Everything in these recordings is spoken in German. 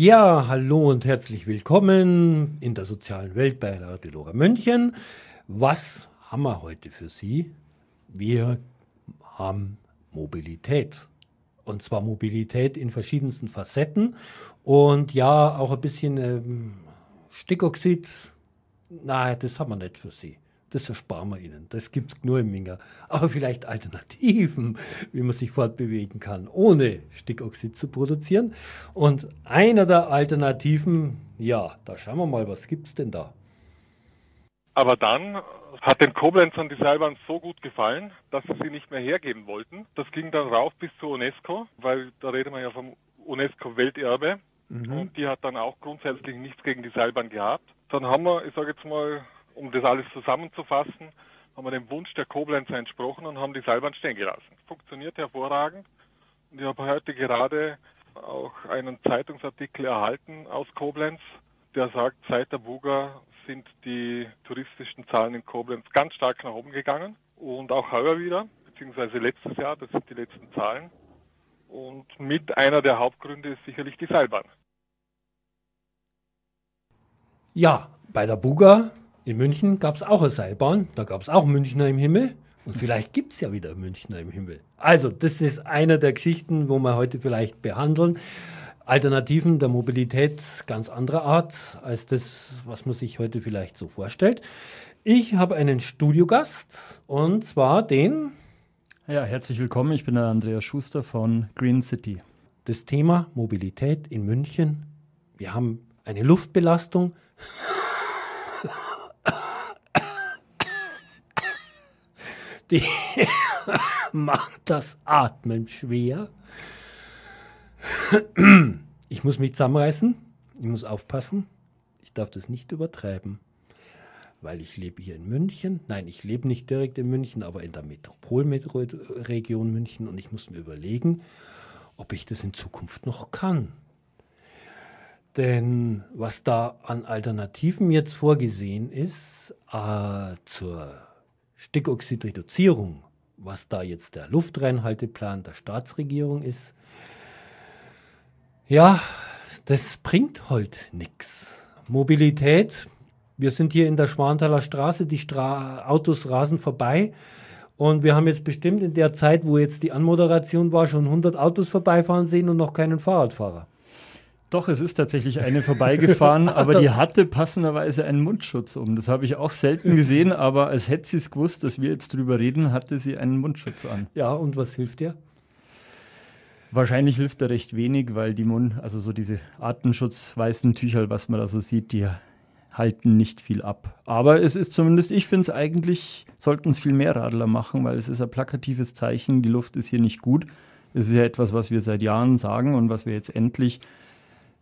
Ja, hallo und herzlich willkommen in der sozialen Welt bei La Delora München. Was haben wir heute für Sie? Wir haben Mobilität. Und zwar Mobilität in verschiedensten Facetten und ja, auch ein bisschen ähm, Stickoxid. Nein, das haben wir nicht für Sie. Das ersparen wir Ihnen. Das gibt es nur im Minger. Aber vielleicht Alternativen, wie man sich fortbewegen kann, ohne Stickoxid zu produzieren. Und einer der Alternativen, ja, da schauen wir mal, was gibt es denn da? Aber dann hat den Koblenzern die Seilbahn so gut gefallen, dass sie sie nicht mehr hergeben wollten. Das ging dann rauf bis zur UNESCO, weil da redet man ja vom UNESCO-Welterbe. Mhm. Und die hat dann auch grundsätzlich nichts gegen die Seilbahn gehabt. Dann haben wir, ich sage jetzt mal, um das alles zusammenzufassen, haben wir dem Wunsch der Koblenzer entsprochen und haben die Seilbahn stehen gelassen. Funktioniert hervorragend. Und ich habe heute gerade auch einen Zeitungsartikel erhalten aus Koblenz, der sagt, seit der Buga sind die touristischen Zahlen in Koblenz ganz stark nach oben gegangen und auch heuer wieder, beziehungsweise letztes Jahr, das sind die letzten Zahlen. Und mit einer der Hauptgründe ist sicherlich die Seilbahn. Ja, bei der Buga in München gab es auch eine Seilbahn, da gab es auch Münchner im Himmel. Und vielleicht gibt es ja wieder Münchner im Himmel. Also, das ist eine der Geschichten, wo wir heute vielleicht behandeln. Alternativen der Mobilität ganz anderer Art als das, was man sich heute vielleicht so vorstellt. Ich habe einen Studiogast und zwar den. Ja, herzlich willkommen. Ich bin der Andreas Schuster von Green City. Das Thema Mobilität in München. Wir haben eine Luftbelastung die macht das Atmen schwer. Ich muss mich zusammenreißen, ich muss aufpassen, ich darf das nicht übertreiben, weil ich lebe hier in München. Nein, ich lebe nicht direkt in München, aber in der Metropolregion München und ich muss mir überlegen, ob ich das in Zukunft noch kann. Denn was da an Alternativen jetzt vorgesehen ist äh, zur Stickoxidreduzierung, was da jetzt der Luftreinhalteplan der Staatsregierung ist, ja, das bringt halt nichts. Mobilität, wir sind hier in der Schwanthaler Straße, die Stra Autos rasen vorbei. Und wir haben jetzt bestimmt in der Zeit, wo jetzt die Anmoderation war, schon 100 Autos vorbeifahren sehen und noch keinen Fahrradfahrer. Doch, es ist tatsächlich eine vorbeigefahren, aber die hatte passenderweise einen Mundschutz um. Das habe ich auch selten gesehen, aber als hätte sie es gewusst, dass wir jetzt drüber reden, hatte sie einen Mundschutz an. Ja, und was hilft dir? Wahrscheinlich hilft er recht wenig, weil die Mund, also so diese Atemschutzweißen Tücher, was man da so sieht, die halten nicht viel ab. Aber es ist zumindest, ich finde es eigentlich, sollten es viel mehr Radler machen, weil es ist ein plakatives Zeichen, die Luft ist hier nicht gut. Es ist ja etwas, was wir seit Jahren sagen und was wir jetzt endlich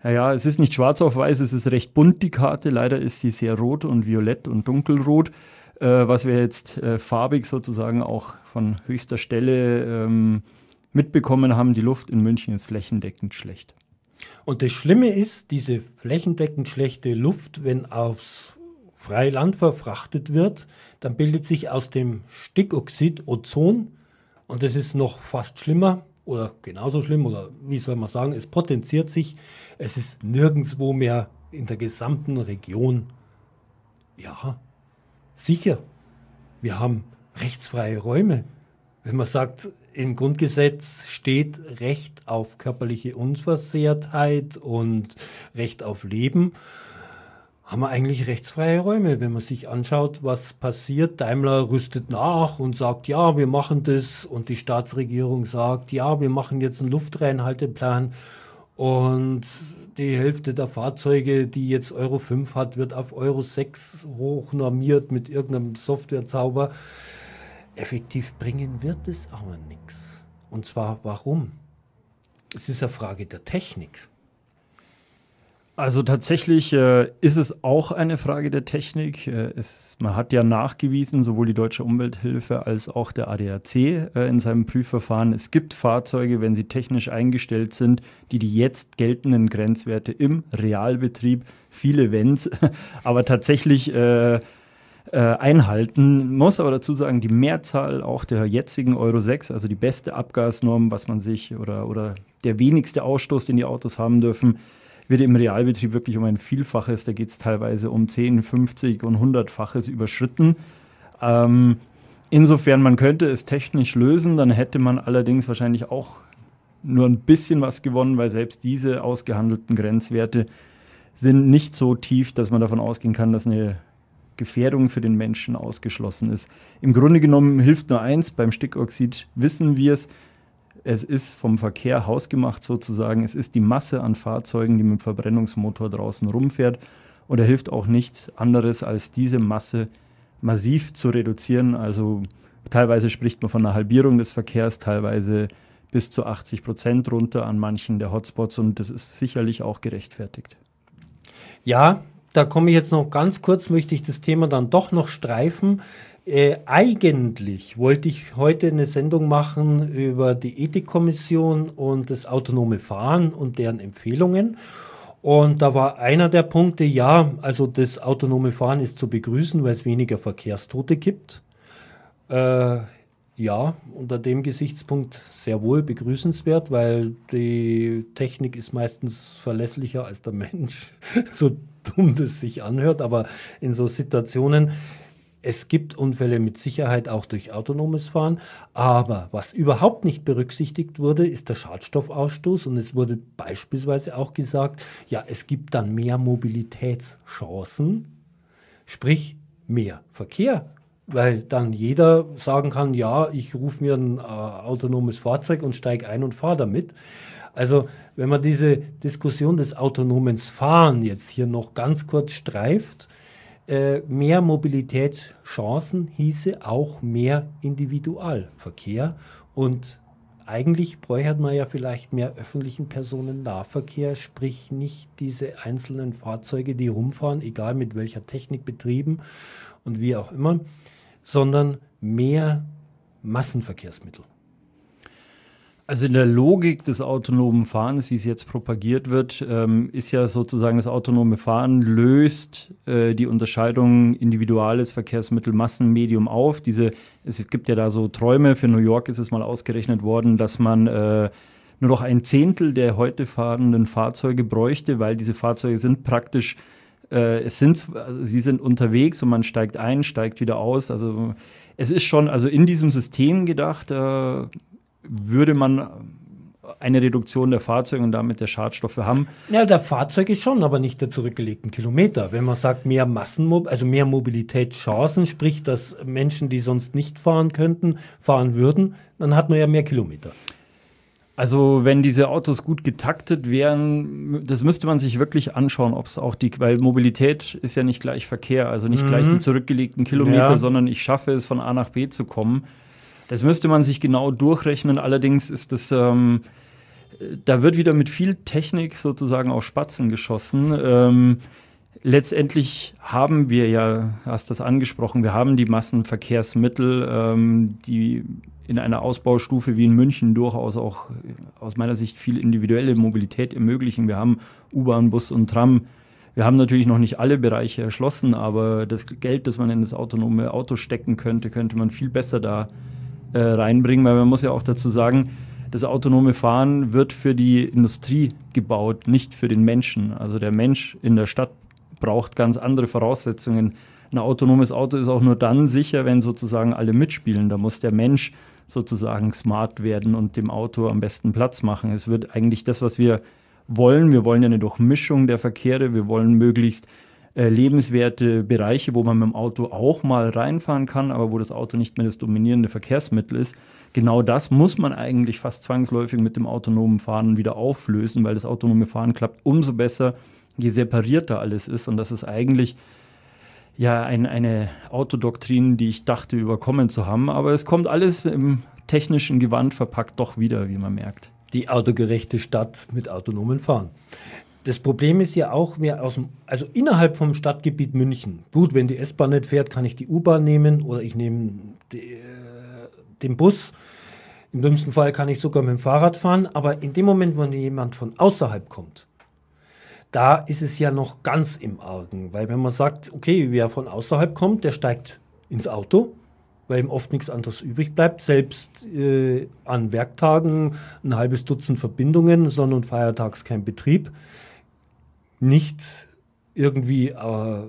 naja, es ist nicht schwarz auf weiß, es ist recht bunt, die Karte. Leider ist sie sehr rot und violett und dunkelrot, äh, was wir jetzt äh, farbig sozusagen auch von höchster Stelle ähm, mitbekommen haben. Die Luft in München ist flächendeckend schlecht. Und das Schlimme ist, diese flächendeckend schlechte Luft, wenn aufs freie Land verfrachtet wird, dann bildet sich aus dem Stickoxid Ozon. Und das ist noch fast schlimmer oder genauso schlimm oder wie soll man sagen, es potenziert sich. Es ist nirgendwo mehr in der gesamten Region, ja, sicher. Wir haben rechtsfreie Räume. Wenn man sagt, im Grundgesetz steht Recht auf körperliche Unversehrtheit und Recht auf Leben, haben wir eigentlich rechtsfreie Räume. Wenn man sich anschaut, was passiert, Daimler rüstet nach und sagt, ja, wir machen das und die Staatsregierung sagt, ja, wir machen jetzt einen Luftreinhalteplan und die Hälfte der Fahrzeuge, die jetzt Euro 5 hat, wird auf Euro 6 hochnormiert mit irgendeinem Softwarezauber. Effektiv bringen wird es aber nichts. Und zwar warum? Es ist eine Frage der Technik. Also tatsächlich äh, ist es auch eine Frage der Technik. Äh, es, man hat ja nachgewiesen, sowohl die Deutsche Umwelthilfe als auch der ADAC äh, in seinem Prüfverfahren, es gibt Fahrzeuge, wenn sie technisch eingestellt sind, die die jetzt geltenden Grenzwerte im Realbetrieb, viele Wenns, aber tatsächlich äh, äh, einhalten. Muss aber dazu sagen, die Mehrzahl auch der jetzigen Euro 6, also die beste Abgasnorm, was man sich oder, oder der wenigste Ausstoß, den die Autos haben dürfen, wird im Realbetrieb wirklich um ein Vielfaches, da geht es teilweise um 10, 50 und 100-faches überschritten. Ähm, insofern, man könnte es technisch lösen, dann hätte man allerdings wahrscheinlich auch nur ein bisschen was gewonnen, weil selbst diese ausgehandelten Grenzwerte sind nicht so tief, dass man davon ausgehen kann, dass eine Gefährdung für den Menschen ausgeschlossen ist. Im Grunde genommen hilft nur eins, beim Stickoxid wissen wir es, es ist vom Verkehr hausgemacht sozusagen, es ist die Masse an Fahrzeugen, die mit dem Verbrennungsmotor draußen rumfährt und er hilft auch nichts anderes, als diese Masse massiv zu reduzieren. Also teilweise spricht man von einer Halbierung des Verkehrs, teilweise bis zu 80 Prozent runter an manchen der Hotspots und das ist sicherlich auch gerechtfertigt. Ja, da komme ich jetzt noch ganz kurz, möchte ich das Thema dann doch noch streifen. Äh, eigentlich wollte ich heute eine Sendung machen über die Ethikkommission und das autonome Fahren und deren Empfehlungen. Und da war einer der Punkte, ja, also das autonome Fahren ist zu begrüßen, weil es weniger Verkehrstote gibt. Äh, ja, unter dem Gesichtspunkt sehr wohl begrüßenswert, weil die Technik ist meistens verlässlicher als der Mensch. so dumm das sich anhört, aber in so Situationen, es gibt Unfälle mit Sicherheit auch durch autonomes Fahren, aber was überhaupt nicht berücksichtigt wurde, ist der Schadstoffausstoß und es wurde beispielsweise auch gesagt, ja, es gibt dann mehr Mobilitätschancen, sprich mehr Verkehr, weil dann jeder sagen kann, ja, ich rufe mir ein äh, autonomes Fahrzeug und steige ein und fahre damit. Also wenn man diese Diskussion des autonomen Fahren jetzt hier noch ganz kurz streift, mehr Mobilitätschancen hieße auch mehr Individualverkehr und eigentlich bräuchte man ja vielleicht mehr öffentlichen Personennahverkehr, sprich nicht diese einzelnen Fahrzeuge, die rumfahren, egal mit welcher Technik betrieben und wie auch immer, sondern mehr Massenverkehrsmittel. Also in der Logik des autonomen Fahrens, wie es jetzt propagiert wird, ähm, ist ja sozusagen das autonome Fahren löst äh, die Unterscheidung individuales Verkehrsmittel, Massenmedium auf. Diese, es gibt ja da so Träume, für New York ist es mal ausgerechnet worden, dass man äh, nur noch ein Zehntel der heute fahrenden Fahrzeuge bräuchte, weil diese Fahrzeuge sind praktisch, äh, es sind, also sie sind unterwegs und man steigt ein, steigt wieder aus. Also es ist schon also in diesem System gedacht, äh, würde man eine Reduktion der Fahrzeuge und damit der Schadstoffe haben. Ja, der Fahrzeuge schon, aber nicht der zurückgelegten Kilometer. Wenn man sagt, mehr Massenmob also mehr Mobilitätschancen, sprich, dass Menschen, die sonst nicht fahren könnten, fahren würden, dann hat man ja mehr Kilometer. Also wenn diese Autos gut getaktet wären, das müsste man sich wirklich anschauen, ob es auch die, weil Mobilität ist ja nicht gleich Verkehr, also nicht mhm. gleich die zurückgelegten Kilometer, ja. sondern ich schaffe es von A nach B zu kommen. Das müsste man sich genau durchrechnen. Allerdings ist das, ähm, da wird wieder mit viel Technik sozusagen auf Spatzen geschossen. Ähm, letztendlich haben wir ja, hast das angesprochen, wir haben die Massenverkehrsmittel, ähm, die in einer Ausbaustufe wie in München durchaus auch aus meiner Sicht viel individuelle Mobilität ermöglichen. Wir haben U-Bahn, Bus und Tram. Wir haben natürlich noch nicht alle Bereiche erschlossen, aber das Geld, das man in das autonome Auto stecken könnte, könnte man viel besser da äh, reinbringen, weil man muss ja auch dazu sagen, das autonome Fahren wird für die Industrie gebaut, nicht für den Menschen. Also der Mensch in der Stadt braucht ganz andere Voraussetzungen. Ein autonomes Auto ist auch nur dann sicher, wenn sozusagen alle mitspielen. Da muss der Mensch sozusagen smart werden und dem Auto am besten Platz machen. Es wird eigentlich das, was wir wollen. Wir wollen ja eine Durchmischung der Verkehre. Wir wollen möglichst äh, lebenswerte Bereiche, wo man mit dem Auto auch mal reinfahren kann, aber wo das Auto nicht mehr das dominierende Verkehrsmittel ist. Genau das muss man eigentlich fast zwangsläufig mit dem autonomen Fahren wieder auflösen, weil das autonome Fahren klappt umso besser, je separierter alles ist. Und das ist eigentlich ja ein, eine Autodoktrin, die ich dachte überkommen zu haben. Aber es kommt alles im technischen Gewand verpackt doch wieder, wie man merkt. Die autogerechte Stadt mit autonomen Fahren. Das Problem ist ja auch mehr aus dem, also innerhalb vom Stadtgebiet München. Gut, wenn die S-Bahn nicht fährt, kann ich die U-Bahn nehmen oder ich nehme die, äh, den Bus. Im dümmsten Fall kann ich sogar mit dem Fahrrad fahren. Aber in dem Moment, wenn jemand von außerhalb kommt, da ist es ja noch ganz im Argen. Weil wenn man sagt, okay, wer von außerhalb kommt, der steigt ins Auto, weil ihm oft nichts anderes übrig bleibt. Selbst äh, an Werktagen ein halbes Dutzend Verbindungen, Sonn- und Feiertags kein Betrieb nicht irgendwie äh,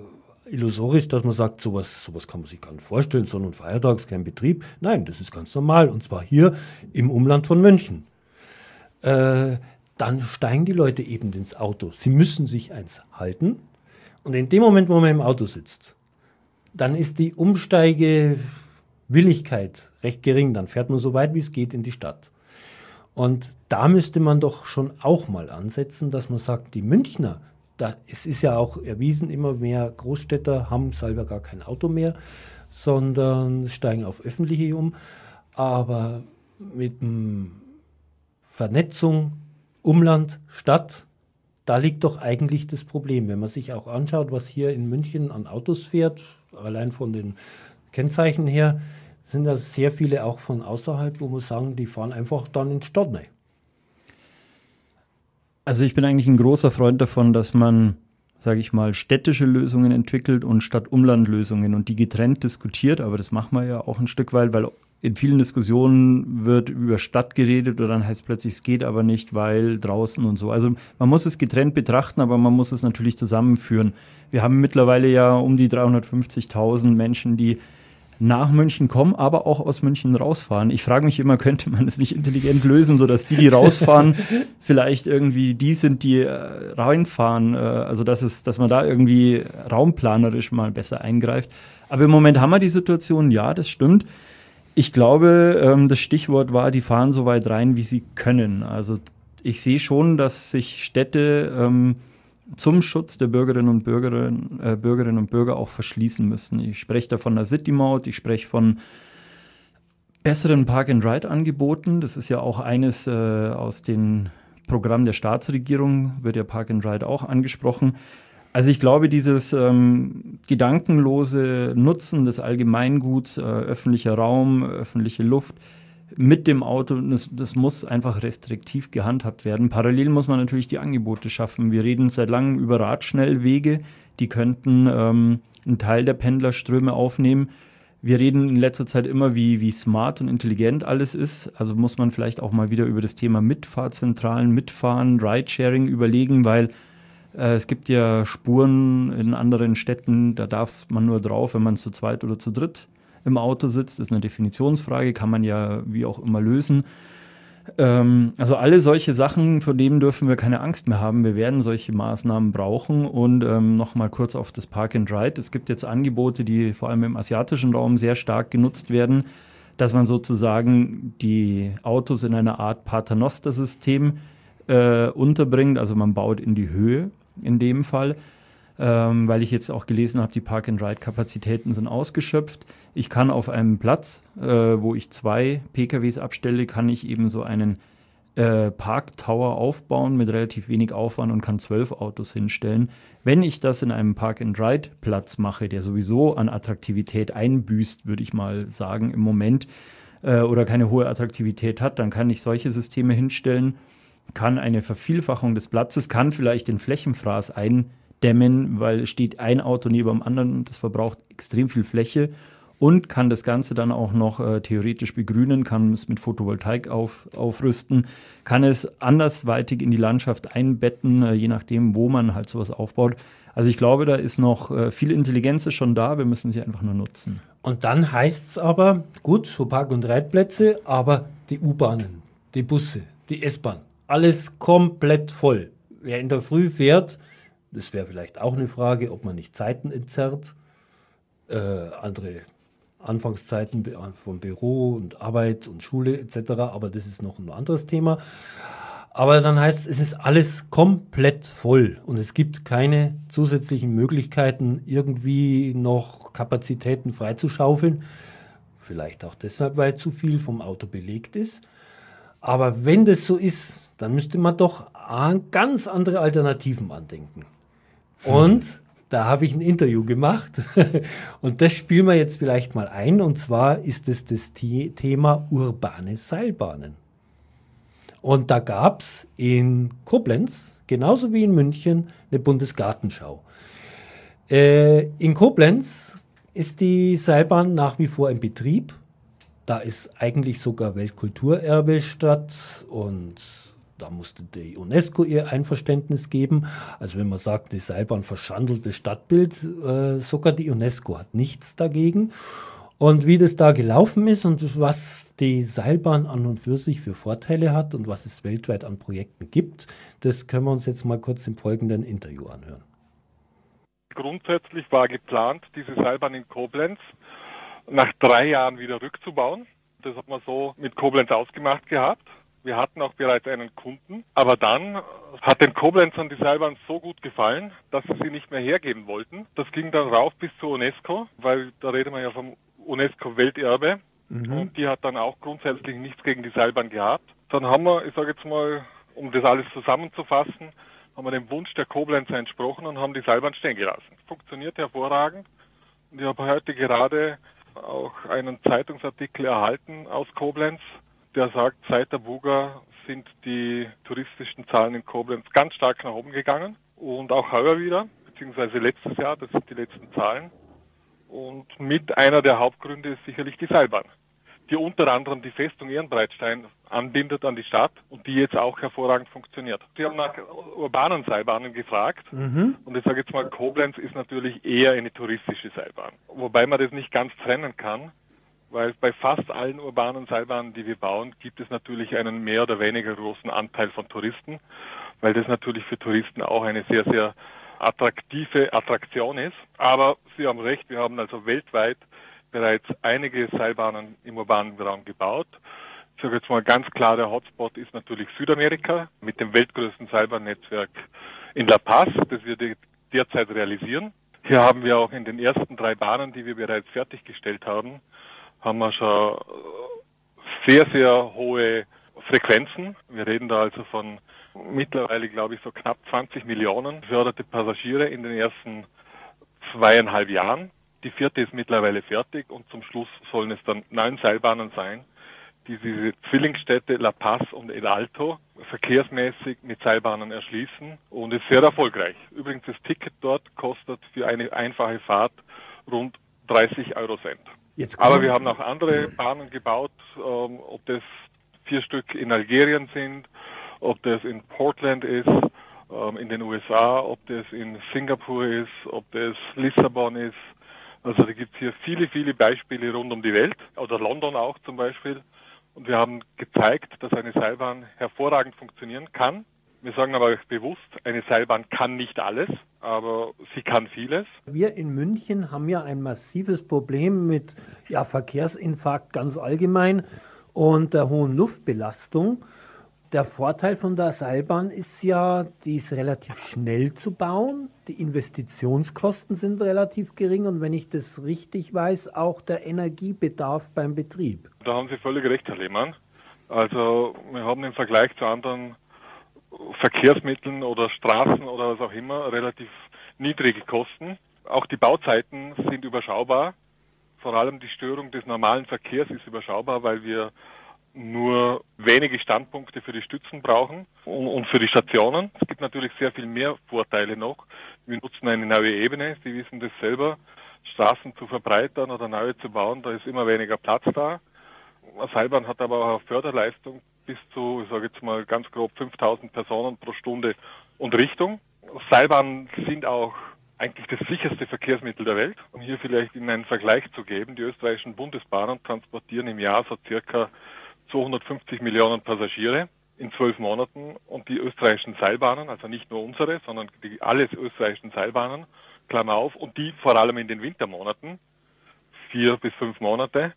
illusorisch, dass man sagt, sowas, sowas kann man sich gar nicht vorstellen, sondern feiertags kein Betrieb. Nein, das ist ganz normal und zwar hier im Umland von München. Äh, dann steigen die Leute eben ins Auto. Sie müssen sich eins halten. Und in dem Moment, wo man im Auto sitzt, dann ist die Umsteigewilligkeit recht gering. Dann fährt man so weit, wie es geht, in die Stadt. Und da müsste man doch schon auch mal ansetzen, dass man sagt, die Münchner, da, es ist ja auch erwiesen, immer mehr Großstädter haben selber gar kein Auto mehr, sondern steigen auf öffentliche um. Aber mit Vernetzung Umland, Stadt, da liegt doch eigentlich das Problem. Wenn man sich auch anschaut, was hier in München an Autos fährt, allein von den Kennzeichen her, sind da sehr viele auch von außerhalb, wo man sagen, die fahren einfach dann in Stadt rein. Also ich bin eigentlich ein großer Freund davon, dass man, sage ich mal, städtische Lösungen entwickelt und Stadt-Umland-Lösungen und die getrennt diskutiert. Aber das machen wir ja auch ein Stück weit, weil in vielen Diskussionen wird über Stadt geredet oder dann heißt plötzlich, es geht aber nicht, weil draußen und so. Also man muss es getrennt betrachten, aber man muss es natürlich zusammenführen. Wir haben mittlerweile ja um die 350.000 Menschen, die nach München kommen, aber auch aus München rausfahren. Ich frage mich immer, könnte man es nicht intelligent lösen, sodass die, die rausfahren, vielleicht irgendwie die sind, die äh, reinfahren. Äh, also dass, es, dass man da irgendwie raumplanerisch mal besser eingreift. Aber im Moment haben wir die Situation, ja, das stimmt. Ich glaube, ähm, das Stichwort war, die fahren so weit rein, wie sie können. Also ich sehe schon, dass sich Städte ähm, zum Schutz der Bürgerinnen und Bürger, äh, Bürgerinnen und Bürger auch verschließen müssen. Ich spreche da von der City-Maut, ich spreche von besseren Park-and-Ride-Angeboten. Das ist ja auch eines äh, aus den Programmen der Staatsregierung, wird ja Park-and-Ride auch angesprochen. Also ich glaube, dieses ähm, gedankenlose Nutzen des Allgemeinguts, äh, öffentlicher Raum, öffentliche Luft, mit dem Auto, das, das, muss einfach restriktiv gehandhabt werden. Parallel muss man natürlich die Angebote schaffen. Wir reden seit langem über Radschnellwege, die könnten ähm, einen Teil der Pendlerströme aufnehmen. Wir reden in letzter Zeit immer, wie, wie smart und intelligent alles ist. Also muss man vielleicht auch mal wieder über das Thema Mitfahrzentralen, Mitfahren, Ridesharing überlegen, weil äh, es gibt ja Spuren in anderen Städten, da darf man nur drauf, wenn man zu zweit oder zu dritt im Auto sitzt, ist eine Definitionsfrage, kann man ja wie auch immer lösen. Ähm, also alle solche Sachen, vor denen dürfen wir keine Angst mehr haben. Wir werden solche Maßnahmen brauchen. Und ähm, nochmal kurz auf das Park and Ride. Es gibt jetzt Angebote, die vor allem im asiatischen Raum sehr stark genutzt werden, dass man sozusagen die Autos in einer Art Paternoster-System äh, unterbringt. Also man baut in die Höhe in dem Fall ähm, weil ich jetzt auch gelesen habe, die Park-and-Ride-Kapazitäten sind ausgeschöpft. Ich kann auf einem Platz, äh, wo ich zwei PKWs abstelle, kann ich eben so einen äh, Parktower aufbauen mit relativ wenig Aufwand und kann zwölf Autos hinstellen. Wenn ich das in einem Park-and-Ride-Platz mache, der sowieso an Attraktivität einbüßt, würde ich mal sagen, im Moment, äh, oder keine hohe Attraktivität hat, dann kann ich solche Systeme hinstellen, kann eine Vervielfachung des Platzes, kann vielleicht den Flächenfraß ein dämmen, weil steht ein Auto neben dem anderen und das verbraucht extrem viel Fläche und kann das Ganze dann auch noch äh, theoretisch begrünen, kann es mit Photovoltaik auf, aufrüsten, kann es andersweitig in die Landschaft einbetten, äh, je nachdem, wo man halt sowas aufbaut. Also ich glaube, da ist noch äh, viel Intelligenz schon da, wir müssen sie einfach nur nutzen. Und dann heißt es aber, gut, so Park- und Reitplätze, aber die U-Bahnen, die Busse, die S-Bahn, alles komplett voll. Wer in der Früh fährt, das wäre vielleicht auch eine Frage, ob man nicht Zeiten entzerrt, äh, andere Anfangszeiten von Büro und Arbeit und Schule etc. Aber das ist noch ein anderes Thema. Aber dann heißt es, es ist alles komplett voll und es gibt keine zusätzlichen Möglichkeiten, irgendwie noch Kapazitäten freizuschaufeln. Vielleicht auch deshalb, weil zu viel vom Auto belegt ist. Aber wenn das so ist, dann müsste man doch ganz andere Alternativen andenken. Und da habe ich ein Interview gemacht und das spielen wir jetzt vielleicht mal ein. Und zwar ist es das Thema urbane Seilbahnen. Und da gab es in Koblenz, genauso wie in München, eine Bundesgartenschau. Äh, in Koblenz ist die Seilbahn nach wie vor in Betrieb. Da ist eigentlich sogar Weltkulturerbe statt und Da musste die UNESCO ihr Einverständnis geben. Also wenn man sagt, die Seilbahn verschandelt das Stadtbild, äh, sogar die UNESCO hat nichts dagegen. Und wie das da gelaufen ist und was die Seilbahn an und für sich für Vorteile hat und was es weltweit an Projekten gibt, das können wir uns jetzt mal kurz im folgenden Interview anhören. Grundsätzlich war geplant, diese Seilbahn in Koblenz nach drei Jahren wieder rückzubauen. Das hat man so mit Koblenz ausgemacht gehabt. Wir hatten auch bereits einen Kunden, aber dann hat den Koblenzern die Seilbahn so gut gefallen, dass sie sie nicht mehr hergeben wollten. Das ging dann rauf bis zur UNESCO, weil da redet man ja vom UNESCO-Welterbe. Mhm. Und die hat dann auch grundsätzlich nichts gegen die Seilbahn gehabt. Dann haben wir, ich sage jetzt mal, um das alles zusammenzufassen, haben wir dem Wunsch der Koblenzer entsprochen und haben die Seilbahn stehen gelassen. Funktioniert hervorragend. Und ich habe heute gerade auch einen Zeitungsartikel erhalten aus Koblenz, der sagt, seit der Buga sind die touristischen Zahlen in Koblenz ganz stark nach oben gegangen und auch heuer wieder, beziehungsweise letztes Jahr, das sind die letzten Zahlen. Und mit einer der Hauptgründe ist sicherlich die Seilbahn, die unter anderem die Festung Ehrenbreitstein anbindet an die Stadt und die jetzt auch hervorragend funktioniert. Sie haben nach urbanen Seilbahnen gefragt mhm. und ich sage jetzt mal, Koblenz ist natürlich eher eine touristische Seilbahn, wobei man das nicht ganz trennen kann, weil bei fast allen urbanen Seilbahnen, die wir bauen, gibt es natürlich einen mehr oder weniger großen Anteil von Touristen, weil das natürlich für Touristen auch eine sehr, sehr attraktive Attraktion ist. Aber Sie haben recht, wir haben also weltweit bereits einige Seilbahnen im urbanen Raum gebaut. Ich sage jetzt mal ganz klar, der Hotspot ist natürlich Südamerika mit dem weltgrößten Seilbahnnetzwerk in La Paz, das wir derzeit realisieren. Hier haben wir auch in den ersten drei Bahnen, die wir bereits fertiggestellt haben, haben wir schon sehr, sehr hohe Frequenzen. Wir reden da also von mittlerweile, glaube ich, so knapp 20 Millionen beförderte Passagiere in den ersten zweieinhalb Jahren. Die vierte ist mittlerweile fertig und zum Schluss sollen es dann neun Seilbahnen sein, die diese Zwillingsstädte La Paz und El Alto verkehrsmäßig mit Seilbahnen erschließen und ist sehr erfolgreich. Übrigens, das Ticket dort kostet für eine einfache Fahrt rund 30 Euro Cent. Aber wir haben auch andere Bahnen gebaut, ähm, ob das vier Stück in Algerien sind, ob das in Portland ist, ähm, in den USA, ob das in Singapur ist, ob das Lissabon ist. Also da gibt es hier viele, viele Beispiele rund um die Welt oder London auch zum Beispiel. Und wir haben gezeigt, dass eine Seilbahn hervorragend funktionieren kann. Wir sagen aber bewusst, eine Seilbahn kann nicht alles, aber sie kann vieles. Wir in München haben ja ein massives Problem mit ja, Verkehrsinfarkt ganz allgemein und der hohen Luftbelastung. Der Vorteil von der Seilbahn ist ja, die ist relativ schnell zu bauen. Die Investitionskosten sind relativ gering und wenn ich das richtig weiß, auch der Energiebedarf beim Betrieb. Da haben Sie völlig recht, Herr Lehmann. Also wir haben im Vergleich zu anderen Verkehrsmitteln oder Straßen oder was auch immer relativ niedrige Kosten. Auch die Bauzeiten sind überschaubar. Vor allem die Störung des normalen Verkehrs ist überschaubar, weil wir nur wenige Standpunkte für die Stützen brauchen und für die Stationen. Es gibt natürlich sehr viel mehr Vorteile noch. Wir nutzen eine neue Ebene. Sie wissen das selber. Straßen zu verbreitern oder neue zu bauen, da ist immer weniger Platz da. Seilbahn hat aber auch Förderleistung bis zu, ich sage jetzt mal ganz grob 5000 Personen pro Stunde und Richtung. Seilbahnen sind auch eigentlich das sicherste Verkehrsmittel der Welt. Um hier vielleicht Ihnen einen Vergleich zu geben, die österreichischen Bundesbahnen transportieren im Jahr so circa 250 Millionen Passagiere in zwölf Monaten und die österreichischen Seilbahnen, also nicht nur unsere, sondern die alle österreichischen Seilbahnen, Klammer auf, und die vor allem in den Wintermonaten, vier bis fünf Monate,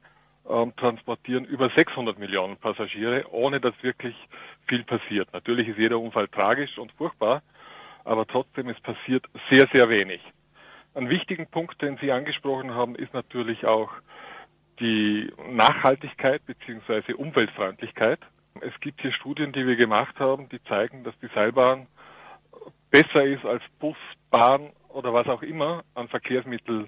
ähm, transportieren über 600 Millionen Passagiere, ohne dass wirklich viel passiert. Natürlich ist jeder Unfall tragisch und furchtbar, aber trotzdem es passiert sehr, sehr wenig. Ein wichtigen Punkt, den Sie angesprochen haben, ist natürlich auch die Nachhaltigkeit bzw. Umweltfreundlichkeit. Es gibt hier Studien, die wir gemacht haben, die zeigen, dass die Seilbahn besser ist als Bus, Bahn oder was auch immer an Verkehrsmittel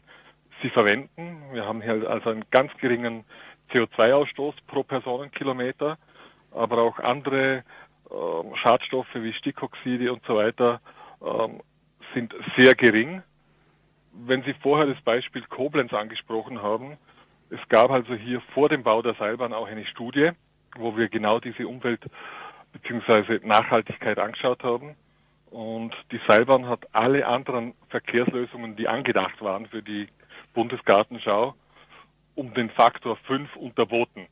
sie verwenden. Wir haben hier also einen ganz geringen CO2-Ausstoß pro Personenkilometer, aber auch andere äh, Schadstoffe wie Stickoxide und so weiter äh, sind sehr gering. Wenn Sie vorher das Beispiel Koblenz angesprochen haben, es gab also hier vor dem Bau der Seilbahn auch eine Studie, wo wir genau diese Umwelt bzw. Nachhaltigkeit angeschaut haben. Und die Seilbahn hat alle anderen Verkehrslösungen, die angedacht waren für die Bundesgartenschau, um den Faktor 5 unterboten,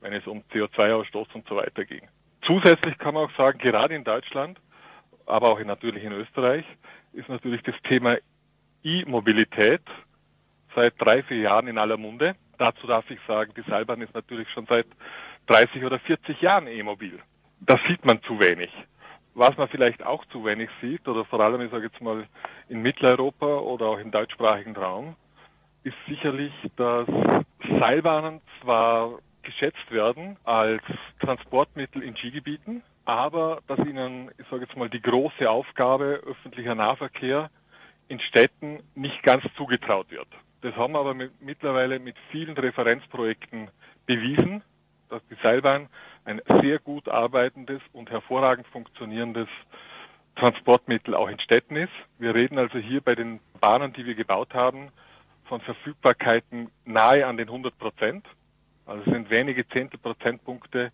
wenn es um CO2-Ausstoß und so weiter ging. Zusätzlich kann man auch sagen, gerade in Deutschland, aber auch natürlich in Österreich, ist natürlich das Thema E-Mobilität seit drei, vier Jahren in aller Munde. Dazu darf ich sagen, die Seilbahn ist natürlich schon seit 30 oder 40 Jahren E-Mobil. Das sieht man zu wenig. Was man vielleicht auch zu wenig sieht, oder vor allem, ich sage jetzt mal, in Mitteleuropa oder auch im deutschsprachigen Raum, ist sicherlich, dass Seilbahnen zwar geschätzt werden als Transportmittel in Skigebieten, aber dass ihnen, ich sage jetzt mal, die große Aufgabe öffentlicher Nahverkehr in Städten nicht ganz zugetraut wird. Das haben wir aber mit, mittlerweile mit vielen Referenzprojekten bewiesen, dass die Seilbahn ein sehr gut arbeitendes und hervorragend funktionierendes Transportmittel auch in Städten ist. Wir reden also hier bei den Bahnen, die wir gebaut haben, von Verfügbarkeiten nahe an den 100 Prozent. Also es sind wenige Zehntelprozentpunkte,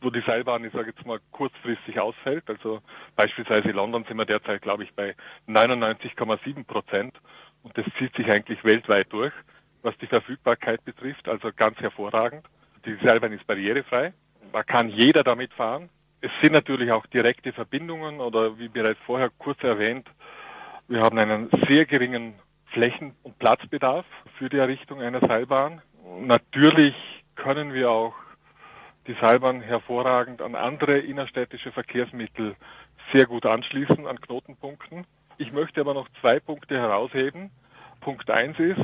wo die Seilbahn, ich sage jetzt mal, kurzfristig ausfällt. Also beispielsweise in London sind wir derzeit, glaube ich, bei 99,7 Prozent. Und das zieht sich eigentlich weltweit durch, was die Verfügbarkeit betrifft. Also ganz hervorragend. Die Seilbahn ist barrierefrei. Da kann jeder damit fahren. Es sind natürlich auch direkte Verbindungen oder wie bereits vorher kurz erwähnt, wir haben einen sehr geringen Flächen- und Platzbedarf für die Errichtung einer Seilbahn. Natürlich können wir auch die Seilbahn hervorragend an andere innerstädtische Verkehrsmittel sehr gut anschließen an Knotenpunkten. Ich möchte aber noch zwei Punkte herausheben. Punkt eins ist,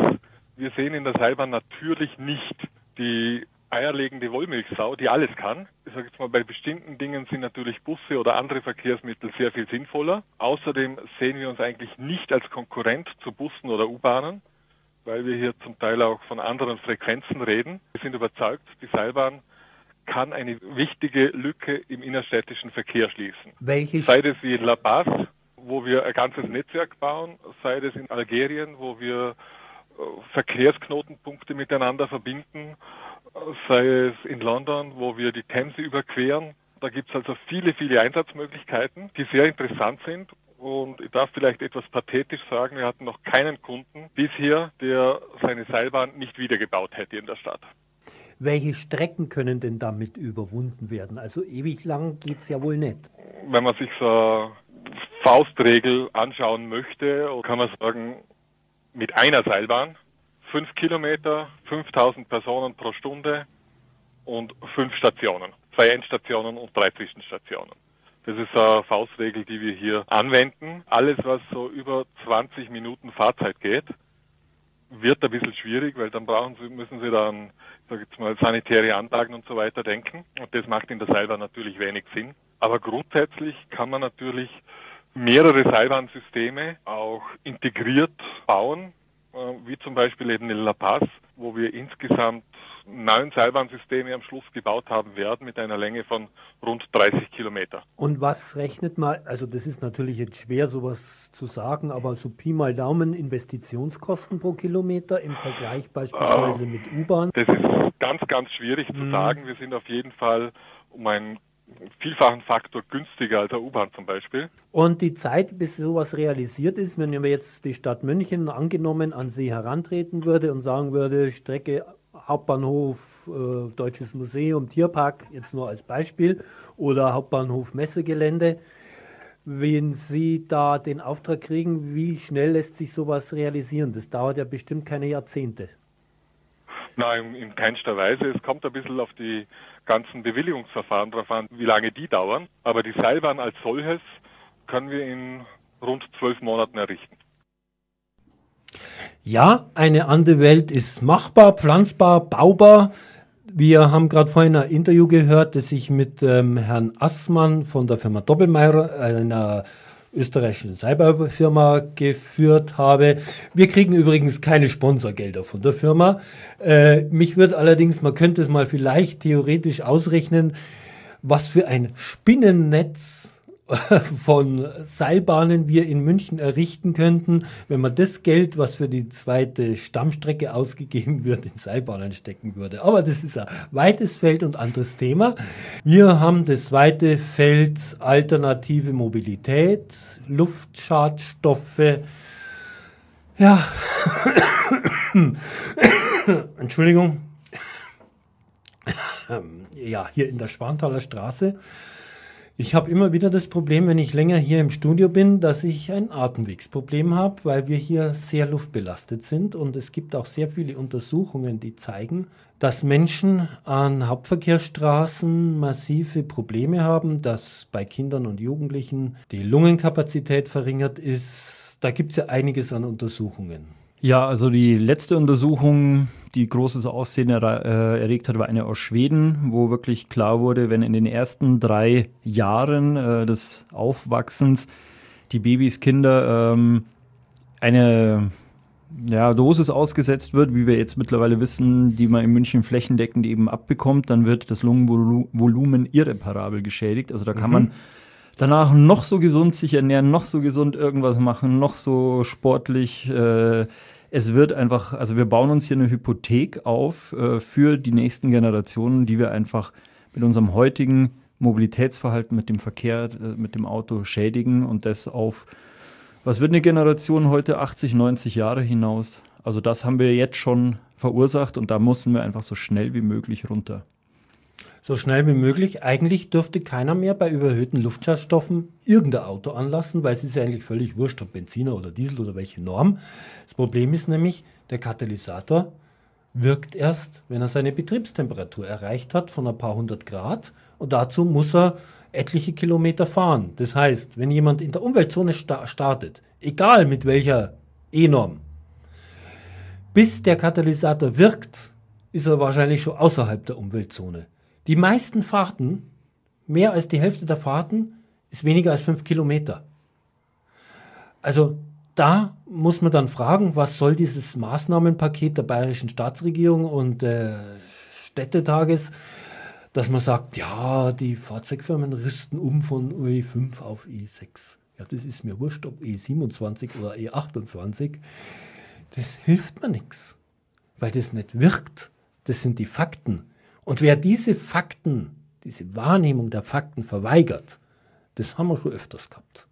wir sehen in der Seilbahn natürlich nicht die eierlegende Wollmilchsau, die alles kann. Sage jetzt mal, bei bestimmten Dingen sind natürlich Busse oder andere Verkehrsmittel sehr viel sinnvoller. Außerdem sehen wir uns eigentlich nicht als Konkurrent zu Bussen oder U-Bahnen, weil wir hier zum Teil auch von anderen Frequenzen reden. Wir sind überzeugt, die Seilbahn kann eine wichtige Lücke im innerstädtischen Verkehr schließen. Welche? Sei es wie in La Paz, wo wir ein ganzes Netzwerk bauen, sei es in Algerien, wo wir äh, Verkehrsknotenpunkte miteinander verbinden, sei es in London, wo wir die Themse überqueren. Da gibt es also viele, viele Einsatzmöglichkeiten, die sehr interessant sind. Und ich darf vielleicht etwas pathetisch sagen, wir hatten noch keinen Kunden bisher, der seine Seilbahn nicht wiedergebaut hätte in der Stadt. Welche Strecken können denn damit überwunden werden? Also ewig lang geht es ja wohl nicht. Wenn man sich so eine Faustregel anschauen möchte, kann man sagen, mit einer Seilbahn fünf Kilometer, 5000 Personen pro Stunde und fünf Stationen, zwei Endstationen und drei Zwischenstationen. Das ist eine Faustregel, die wir hier anwenden. Alles, was so über 20 Minuten Fahrzeit geht, wird ein bisschen schwierig, weil dann brauchen Sie, müssen Sie dann, sag jetzt mal, sanitäre Anlagen und so weiter denken. Und das macht in der Seilbahn natürlich wenig Sinn. Aber grundsätzlich kann man natürlich mehrere Seilbahnsysteme auch integriert bauen, wie zum Beispiel eben in La Paz, wo wir insgesamt neun Seilbahnsysteme am Schluss gebaut haben werden mit einer Länge von rund 30 Kilometer. Und was rechnet mal, also das ist natürlich jetzt schwer sowas zu sagen, aber so Pi mal Daumen Investitionskosten pro Kilometer im Vergleich beispielsweise uh, mit U-Bahn? Das ist ganz, ganz schwierig zu sagen. Wir sind auf jeden Fall um einen vielfachen Faktor günstiger als der U-Bahn zum Beispiel. Und die Zeit, bis sowas realisiert ist, wenn wir jetzt die Stadt München angenommen an Sie herantreten würde und sagen würde, Strecke Hauptbahnhof äh, Deutsches Museum, Tierpark, jetzt nur als Beispiel, oder Hauptbahnhof Messegelände. Wenn Sie da den Auftrag kriegen, wie schnell lässt sich sowas realisieren? Das dauert ja bestimmt keine Jahrzehnte. Nein, in keinster Weise. Es kommt ein bisschen auf die ganzen Bewilligungsverfahren drauf an, wie lange die dauern. Aber die Seilbahn als solches können wir in rund zwölf Monaten errichten. Ja, eine andere Welt ist machbar, pflanzbar, baubar. Wir haben gerade vorhin ein Interview gehört, das ich mit ähm, Herrn Assmann von der Firma Doppelmeier, einer österreichischen Cyberfirma geführt habe. Wir kriegen übrigens keine Sponsorgelder von der Firma. Äh, mich wird allerdings, man könnte es mal vielleicht theoretisch ausrechnen, was für ein Spinnennetz von Seilbahnen wir in München errichten könnten, wenn man das Geld, was für die zweite Stammstrecke ausgegeben wird, in Seilbahnen stecken würde. Aber das ist ein weites Feld und anderes Thema. Wir haben das zweite Feld alternative Mobilität, Luftschadstoffe. Ja, Entschuldigung. Ja, hier in der Schwanthaler Straße ich habe immer wieder das Problem, wenn ich länger hier im Studio bin, dass ich ein Atemwegsproblem habe, weil wir hier sehr luftbelastet sind. Und es gibt auch sehr viele Untersuchungen, die zeigen, dass Menschen an Hauptverkehrsstraßen massive Probleme haben, dass bei Kindern und Jugendlichen die Lungenkapazität verringert ist. Da gibt es ja einiges an Untersuchungen. Ja, also die letzte Untersuchung, die großes Aussehen er, äh, erregt hat, war eine aus Schweden, wo wirklich klar wurde, wenn in den ersten drei Jahren äh, des Aufwachsens die Babys, Kinder ähm, eine ja, Dosis ausgesetzt wird, wie wir jetzt mittlerweile wissen, die man in München flächendeckend eben abbekommt, dann wird das Lungenvolumen irreparabel geschädigt. Also da kann mhm. man danach noch so gesund sich ernähren, noch so gesund irgendwas machen, noch so sportlich. Äh, es wird einfach, also wir bauen uns hier eine Hypothek auf äh, für die nächsten Generationen, die wir einfach mit unserem heutigen Mobilitätsverhalten mit dem Verkehr, äh, mit dem Auto schädigen und das auf, was wird eine Generation heute, 80, 90 Jahre hinaus? Also das haben wir jetzt schon verursacht und da mussten wir einfach so schnell wie möglich runter so schnell wie möglich. Eigentlich dürfte keiner mehr bei überhöhten Luftschadstoffen irgendein Auto anlassen, weil es ist ja eigentlich völlig wurscht, ob Benziner oder Diesel oder welche Norm. Das Problem ist nämlich, der Katalysator wirkt erst, wenn er seine Betriebstemperatur erreicht hat von ein paar hundert Grad und dazu muss er etliche Kilometer fahren. Das heißt, wenn jemand in der Umweltzone sta startet, egal mit welcher E-Norm, bis der Katalysator wirkt, ist er wahrscheinlich schon außerhalb der Umweltzone. Die meisten Fahrten, mehr als die Hälfte der Fahrten, ist weniger als fünf Kilometer. Also da muss man dann fragen, was soll dieses Maßnahmenpaket der bayerischen Staatsregierung und äh, Städtetages, dass man sagt, ja, die Fahrzeugfirmen rüsten um von UE5 auf E6. Ja, das ist mir wurscht, ob E27 oder E28. Das hilft mir nichts, weil das nicht wirkt. Das sind die Fakten. Und wer diese Fakten, diese Wahrnehmung der Fakten verweigert, das haben wir schon öfters gehabt.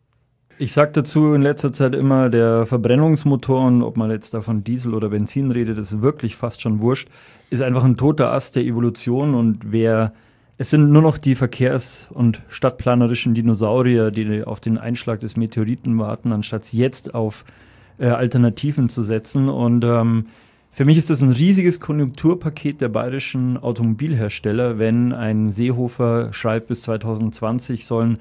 Ich sage dazu in letzter Zeit immer, der Verbrennungsmotor, und ob man jetzt davon Diesel oder Benzin redet, ist wirklich fast schon wurscht, ist einfach ein toter Ast der Evolution und wer es sind nur noch die verkehrs- und stadtplanerischen Dinosaurier, die auf den Einschlag des Meteoriten warten, anstatt jetzt auf äh, Alternativen zu setzen. Und ähm, für mich ist das ein riesiges Konjunkturpaket der bayerischen Automobilhersteller, wenn ein Seehofer schreibt, bis 2020 sollen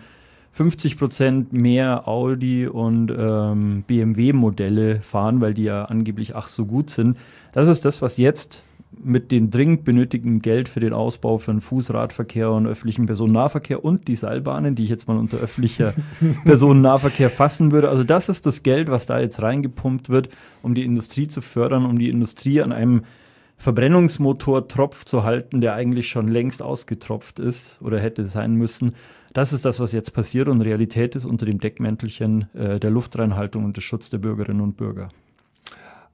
50 Prozent mehr Audi und ähm, BMW-Modelle fahren, weil die ja angeblich ach so gut sind. Das ist das, was jetzt mit dem dringend benötigten Geld für den Ausbau von Fußradverkehr und öffentlichen Personennahverkehr und die Seilbahnen, die ich jetzt mal unter öffentlicher Personennahverkehr fassen würde. Also das ist das Geld, was da jetzt reingepumpt wird, um die Industrie zu fördern, um die Industrie an einem Verbrennungsmotor-Tropf zu halten, der eigentlich schon längst ausgetropft ist oder hätte sein müssen. Das ist das, was jetzt passiert und Realität ist unter dem Deckmäntelchen äh, der Luftreinhaltung und des Schutz der Bürgerinnen und Bürger.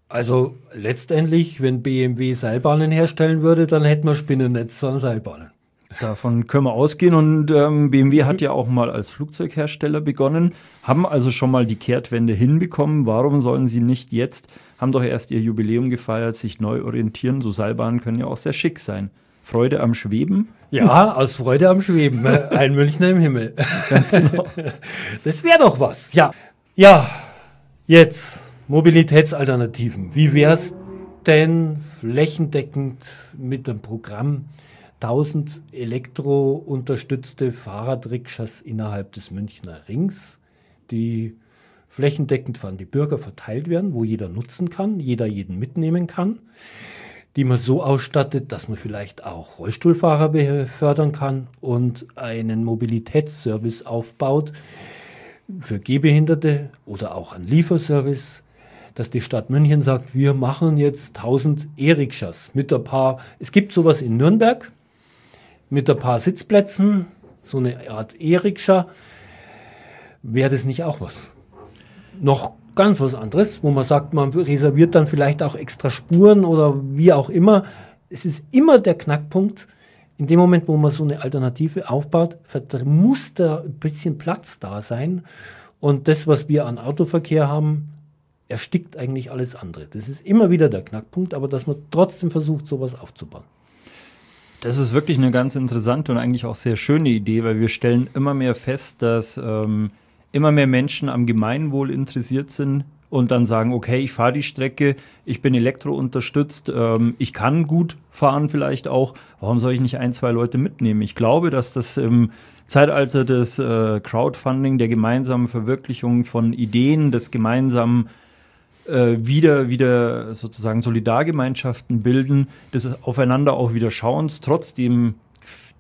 Also letztendlich, wenn BMW Seilbahnen herstellen würde, dann hätten wir Spinnennetz an Seilbahnen. Davon können wir ausgehen und ähm, BMW hat ja auch mal als Flugzeughersteller begonnen, haben also schon mal die Kehrtwende hinbekommen. Warum sollen sie nicht jetzt, haben doch erst ihr Jubiläum gefeiert, sich neu orientieren? So Seilbahnen können ja auch sehr schick sein. Freude am Schweben? Ja, aus Freude am Schweben. Ein Münchner im Himmel. Ganz genau. Das wäre doch was. Ja. Ja, jetzt Mobilitätsalternativen. Wie wäre es denn flächendeckend mit dem Programm 1000 elektrounterstützte Fahrradrikschas innerhalb des Münchner Rings, die flächendeckend an die Bürger verteilt werden, wo jeder nutzen kann, jeder jeden mitnehmen kann, die man so ausstattet, dass man vielleicht auch Rollstuhlfahrer befördern kann und einen Mobilitätsservice aufbaut für Gehbehinderte oder auch einen Lieferservice dass die Stadt München sagt, wir machen jetzt 1000 E-Rikschas mit ein paar, es gibt sowas in Nürnberg, mit ein paar Sitzplätzen, so eine Art E-Rikscha. wäre das nicht auch was? Noch ganz was anderes, wo man sagt, man reserviert dann vielleicht auch extra Spuren oder wie auch immer. Es ist immer der Knackpunkt, in dem Moment, wo man so eine Alternative aufbaut, muss da ein bisschen Platz da sein. Und das, was wir an Autoverkehr haben, erstickt eigentlich alles andere. Das ist immer wieder der Knackpunkt, aber dass man trotzdem versucht, sowas aufzubauen. Das ist wirklich eine ganz interessante und eigentlich auch sehr schöne Idee, weil wir stellen immer mehr fest, dass ähm, immer mehr Menschen am Gemeinwohl interessiert sind, und dann sagen, okay, ich fahre die Strecke, ich bin elektrounterstützt, ähm, ich kann gut fahren vielleicht auch, warum soll ich nicht ein, zwei Leute mitnehmen? Ich glaube, dass das im Zeitalter des äh, Crowdfunding, der gemeinsamen Verwirklichung von Ideen, des gemeinsamen äh, wieder, wieder sozusagen Solidargemeinschaften bilden, des Aufeinander auch wieder Schauens, trotzdem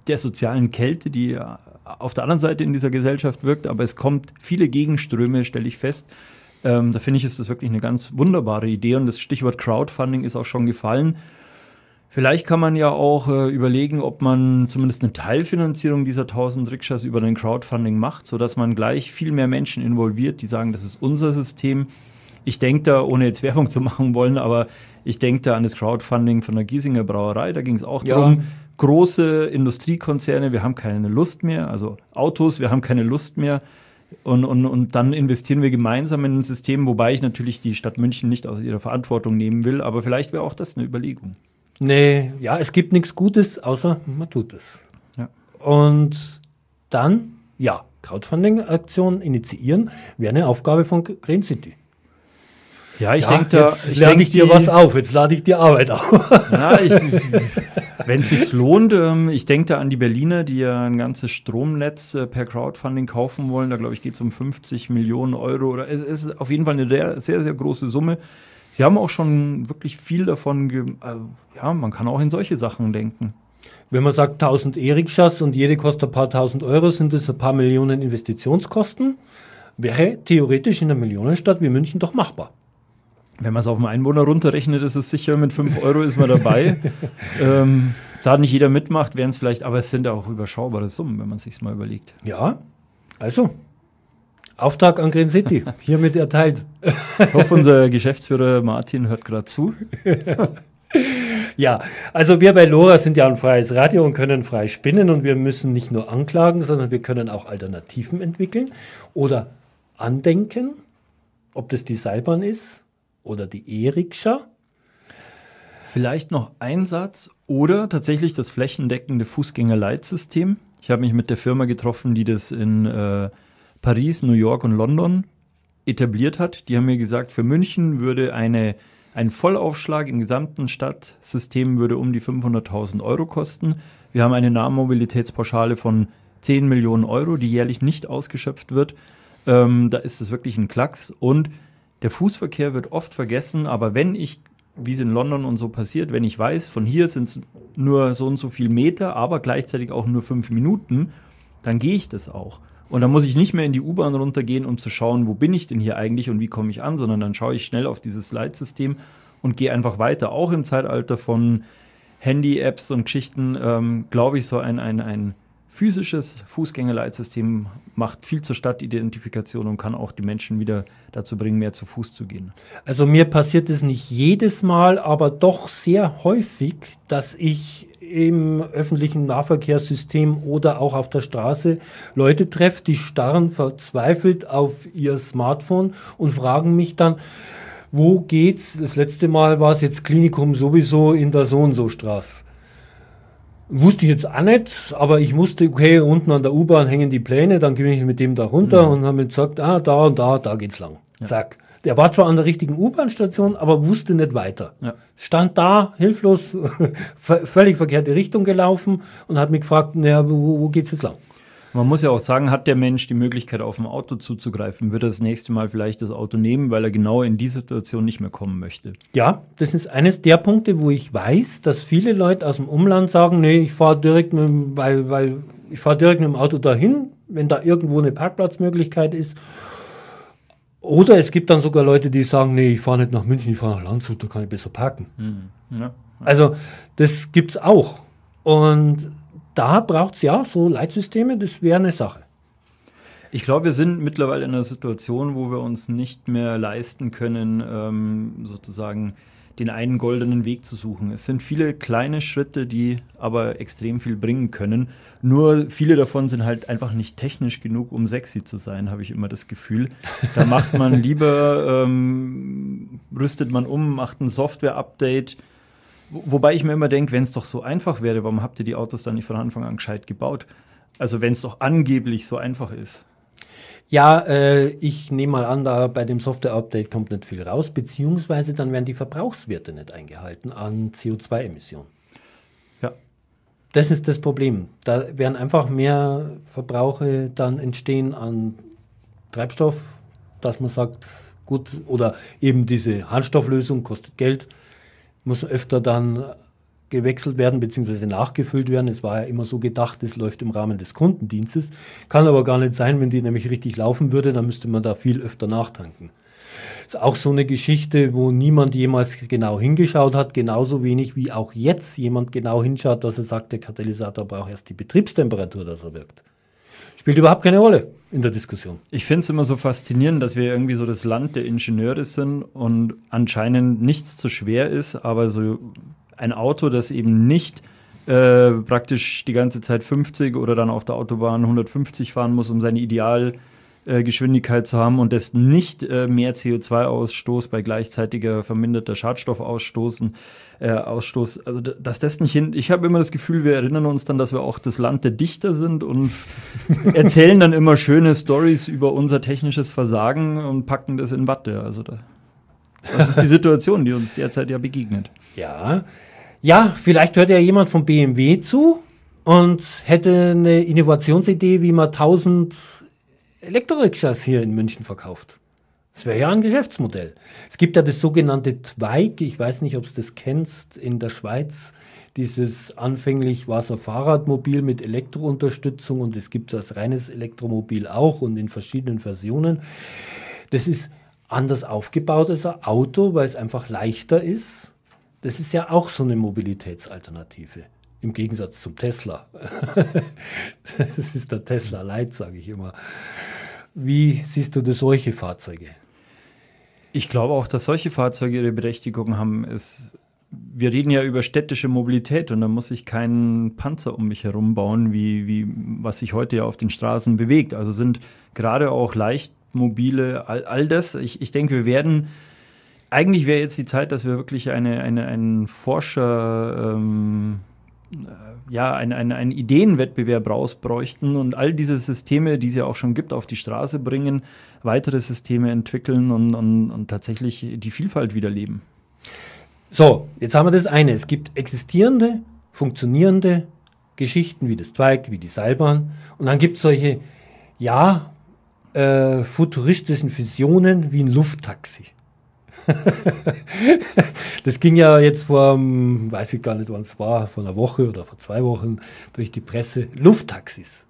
der sozialen Kälte, die auf der anderen Seite in dieser Gesellschaft wirkt, aber es kommt viele Gegenströme, stelle ich fest. Ähm, da finde ich, ist das wirklich eine ganz wunderbare Idee und das Stichwort Crowdfunding ist auch schon gefallen. Vielleicht kann man ja auch äh, überlegen, ob man zumindest eine Teilfinanzierung dieser 1000 Rikschas über den Crowdfunding macht, sodass man gleich viel mehr Menschen involviert, die sagen, das ist unser System. Ich denke da, ohne jetzt Werbung zu machen wollen, aber ich denke da an das Crowdfunding von der Giesinger Brauerei. Da ging es auch ja. darum, große Industriekonzerne, wir haben keine Lust mehr, also Autos, wir haben keine Lust mehr und, und, und dann investieren wir gemeinsam in ein System, wobei ich natürlich die Stadt München nicht aus ihrer Verantwortung nehmen will, aber vielleicht wäre auch das eine Überlegung. Nee, ja, es gibt nichts Gutes, außer man tut es. Ja. Und dann, ja, Crowdfunding-Aktionen initiieren wäre eine Aufgabe von Green City. Ja, ich ja, denke da. Jetzt ich lade ich dir was auf, jetzt lade ich dir Arbeit auf. Ja, wenn es sich lohnt, ähm, ich denke da an die Berliner, die ja ein ganzes Stromnetz äh, per Crowdfunding kaufen wollen. Da glaube ich, geht es um 50 Millionen Euro. Oder es ist auf jeden Fall eine sehr, sehr, sehr große Summe. Sie haben auch schon wirklich viel davon. Äh, ja, man kann auch in solche Sachen denken. Wenn man sagt 1000 E-Rikschas und jede kostet ein paar tausend Euro, sind das ein paar Millionen Investitionskosten. Wäre theoretisch in einer Millionenstadt wie München doch machbar. Wenn man es auf den Einwohner runterrechnet, ist es sicher, mit 5 Euro ist man dabei. ähm, da nicht jeder mitmacht, wären es vielleicht, aber es sind auch überschaubare Summen, wenn man es sich mal überlegt. Ja, also Auftrag an Green City, hiermit erteilt. Ich hoffe, unser Geschäftsführer Martin hört gerade zu. ja, also wir bei LoRa sind ja ein freies Radio und können frei spinnen und wir müssen nicht nur anklagen, sondern wir können auch Alternativen entwickeln oder andenken, ob das die Seilbahn ist oder die E-Rikscha. Vielleicht noch ein Satz oder tatsächlich das flächendeckende Fußgängerleitsystem. Ich habe mich mit der Firma getroffen, die das in äh, Paris, New York und London etabliert hat. Die haben mir gesagt, für München würde eine, ein Vollaufschlag im gesamten Stadtsystem würde um die 500.000 Euro kosten. Wir haben eine Nahmobilitätspauschale von 10 Millionen Euro, die jährlich nicht ausgeschöpft wird. Ähm, da ist es wirklich ein Klacks und der Fußverkehr wird oft vergessen, aber wenn ich, wie es in London und so passiert, wenn ich weiß, von hier sind es nur so und so viel Meter, aber gleichzeitig auch nur fünf Minuten, dann gehe ich das auch. Und dann muss ich nicht mehr in die U-Bahn runtergehen, um zu schauen, wo bin ich denn hier eigentlich und wie komme ich an, sondern dann schaue ich schnell auf dieses Leitsystem und gehe einfach weiter. Auch im Zeitalter von Handy-Apps und Geschichten, ähm, glaube ich, so ein, ein, ein physisches Fußgängerleitsystem macht viel zur Stadtidentifikation und kann auch die Menschen wieder dazu bringen, mehr zu Fuß zu gehen. Also mir passiert es nicht jedes Mal, aber doch sehr häufig, dass ich im öffentlichen Nahverkehrssystem oder auch auf der Straße Leute treffe, die starren verzweifelt auf ihr Smartphone und fragen mich dann, wo geht's? Das letzte Mal war es jetzt Klinikum sowieso in der so und so Straße. Wusste ich jetzt auch nicht, aber ich wusste, okay, unten an der U-Bahn hängen die Pläne, dann gehe ich mit dem da runter mhm. und habe mir gesagt, ah, da und da, da geht's lang. Ja. Zack. Der war zwar an der richtigen U-Bahn-Station, aber wusste nicht weiter. Ja. Stand da, hilflos, völlig verkehrte Richtung gelaufen und hat mich gefragt, naja, wo, wo geht's jetzt lang? Man muss ja auch sagen, hat der Mensch die Möglichkeit, auf ein Auto zuzugreifen, wird er das nächste Mal vielleicht das Auto nehmen, weil er genau in die Situation nicht mehr kommen möchte. Ja, das ist eines der Punkte, wo ich weiß, dass viele Leute aus dem Umland sagen, nee, ich fahre direkt mit, weil, weil ich fahre direkt mit dem Auto dahin, wenn da irgendwo eine Parkplatzmöglichkeit ist. Oder es gibt dann sogar Leute, die sagen, nee, ich fahre nicht nach München, ich fahre nach Landshut, da kann ich besser parken. Mhm. Ja. Also das gibt es auch. Und da braucht es ja so Leitsysteme, das wäre eine Sache. Ich glaube, wir sind mittlerweile in einer Situation, wo wir uns nicht mehr leisten können, ähm, sozusagen den einen goldenen Weg zu suchen. Es sind viele kleine Schritte, die aber extrem viel bringen können. Nur viele davon sind halt einfach nicht technisch genug, um sexy zu sein, habe ich immer das Gefühl. Da macht man lieber, ähm, rüstet man um, macht ein Software-Update. Wobei ich mir immer denke, wenn es doch so einfach wäre, warum habt ihr die Autos dann nicht von Anfang an gescheit gebaut? Also wenn es doch angeblich so einfach ist. Ja, äh, ich nehme mal an, da bei dem Software-Update kommt nicht viel raus, beziehungsweise dann werden die Verbrauchswerte nicht eingehalten an CO2-Emissionen. Ja. Das ist das Problem. Da werden einfach mehr Verbrauche dann entstehen an Treibstoff, dass man sagt, gut, oder eben diese Handstofflösung kostet Geld, muss öfter dann gewechselt werden bzw. nachgefüllt werden. Es war ja immer so gedacht, es läuft im Rahmen des Kundendienstes. Kann aber gar nicht sein, wenn die nämlich richtig laufen würde, dann müsste man da viel öfter nachtanken. Ist auch so eine Geschichte, wo niemand jemals genau hingeschaut hat, genauso wenig wie auch jetzt jemand genau hinschaut, dass er sagt, der Katalysator braucht erst die Betriebstemperatur, dass er wirkt. Spielt überhaupt keine Rolle in der Diskussion. Ich finde es immer so faszinierend, dass wir irgendwie so das Land der Ingenieure sind und anscheinend nichts zu schwer ist, aber so ein Auto, das eben nicht äh, praktisch die ganze Zeit 50 oder dann auf der Autobahn 150 fahren muss, um seine Idealgeschwindigkeit äh, zu haben und das nicht äh, mehr CO2-Ausstoß bei gleichzeitiger verminderter Schadstoffausstoßen äh, Ausstoß, also dass das nicht hin. Ich habe immer das Gefühl, wir erinnern uns dann, dass wir auch das Land der Dichter sind und erzählen dann immer schöne Stories über unser technisches Versagen und packen das in Watte. Also da, das ist die Situation, die uns derzeit ja begegnet. Ja, ja, vielleicht hört ja jemand vom BMW zu und hätte eine Innovationsidee, wie man 1000 Elektrorikschas hier in München verkauft. Das wäre ja ein Geschäftsmodell. Es gibt ja das sogenannte Zweig, ich weiß nicht, ob du das kennst, in der Schweiz. Dieses anfänglich war es ein Fahrradmobil mit Elektrounterstützung und es gibt das reines Elektromobil auch und in verschiedenen Versionen. Das ist anders aufgebaut als ein Auto, weil es einfach leichter ist das ist ja auch so eine Mobilitätsalternative. Im Gegensatz zum Tesla. das ist der Tesla Light, sage ich immer. Wie siehst du das solche Fahrzeuge? Ich glaube auch, dass solche Fahrzeuge ihre Berechtigung haben. Es, wir reden ja über städtische Mobilität und da muss ich keinen Panzer um mich herum bauen, wie, wie was sich heute ja auf den Straßen bewegt. Also sind gerade auch leichtmobile, all, all das. Ich, ich denke, wir werden eigentlich wäre jetzt die Zeit, dass wir wirklich eine, eine, einen Forscher, ähm, äh, ja, einen, einen Ideenwettbewerb rausbräuchten und all diese Systeme, die es ja auch schon gibt, auf die Straße bringen, weitere Systeme entwickeln und, und, und tatsächlich die Vielfalt wiederleben. So, jetzt haben wir das eine. Es gibt existierende, funktionierende Geschichten wie das Zweig, wie die Seilbahn. Und dann gibt es solche, ja, äh, futuristischen Visionen wie ein Lufttaxi. das ging ja jetzt vor, weiß ich gar nicht, wann es war, vor einer Woche oder vor zwei Wochen durch die Presse. Lufttaxis.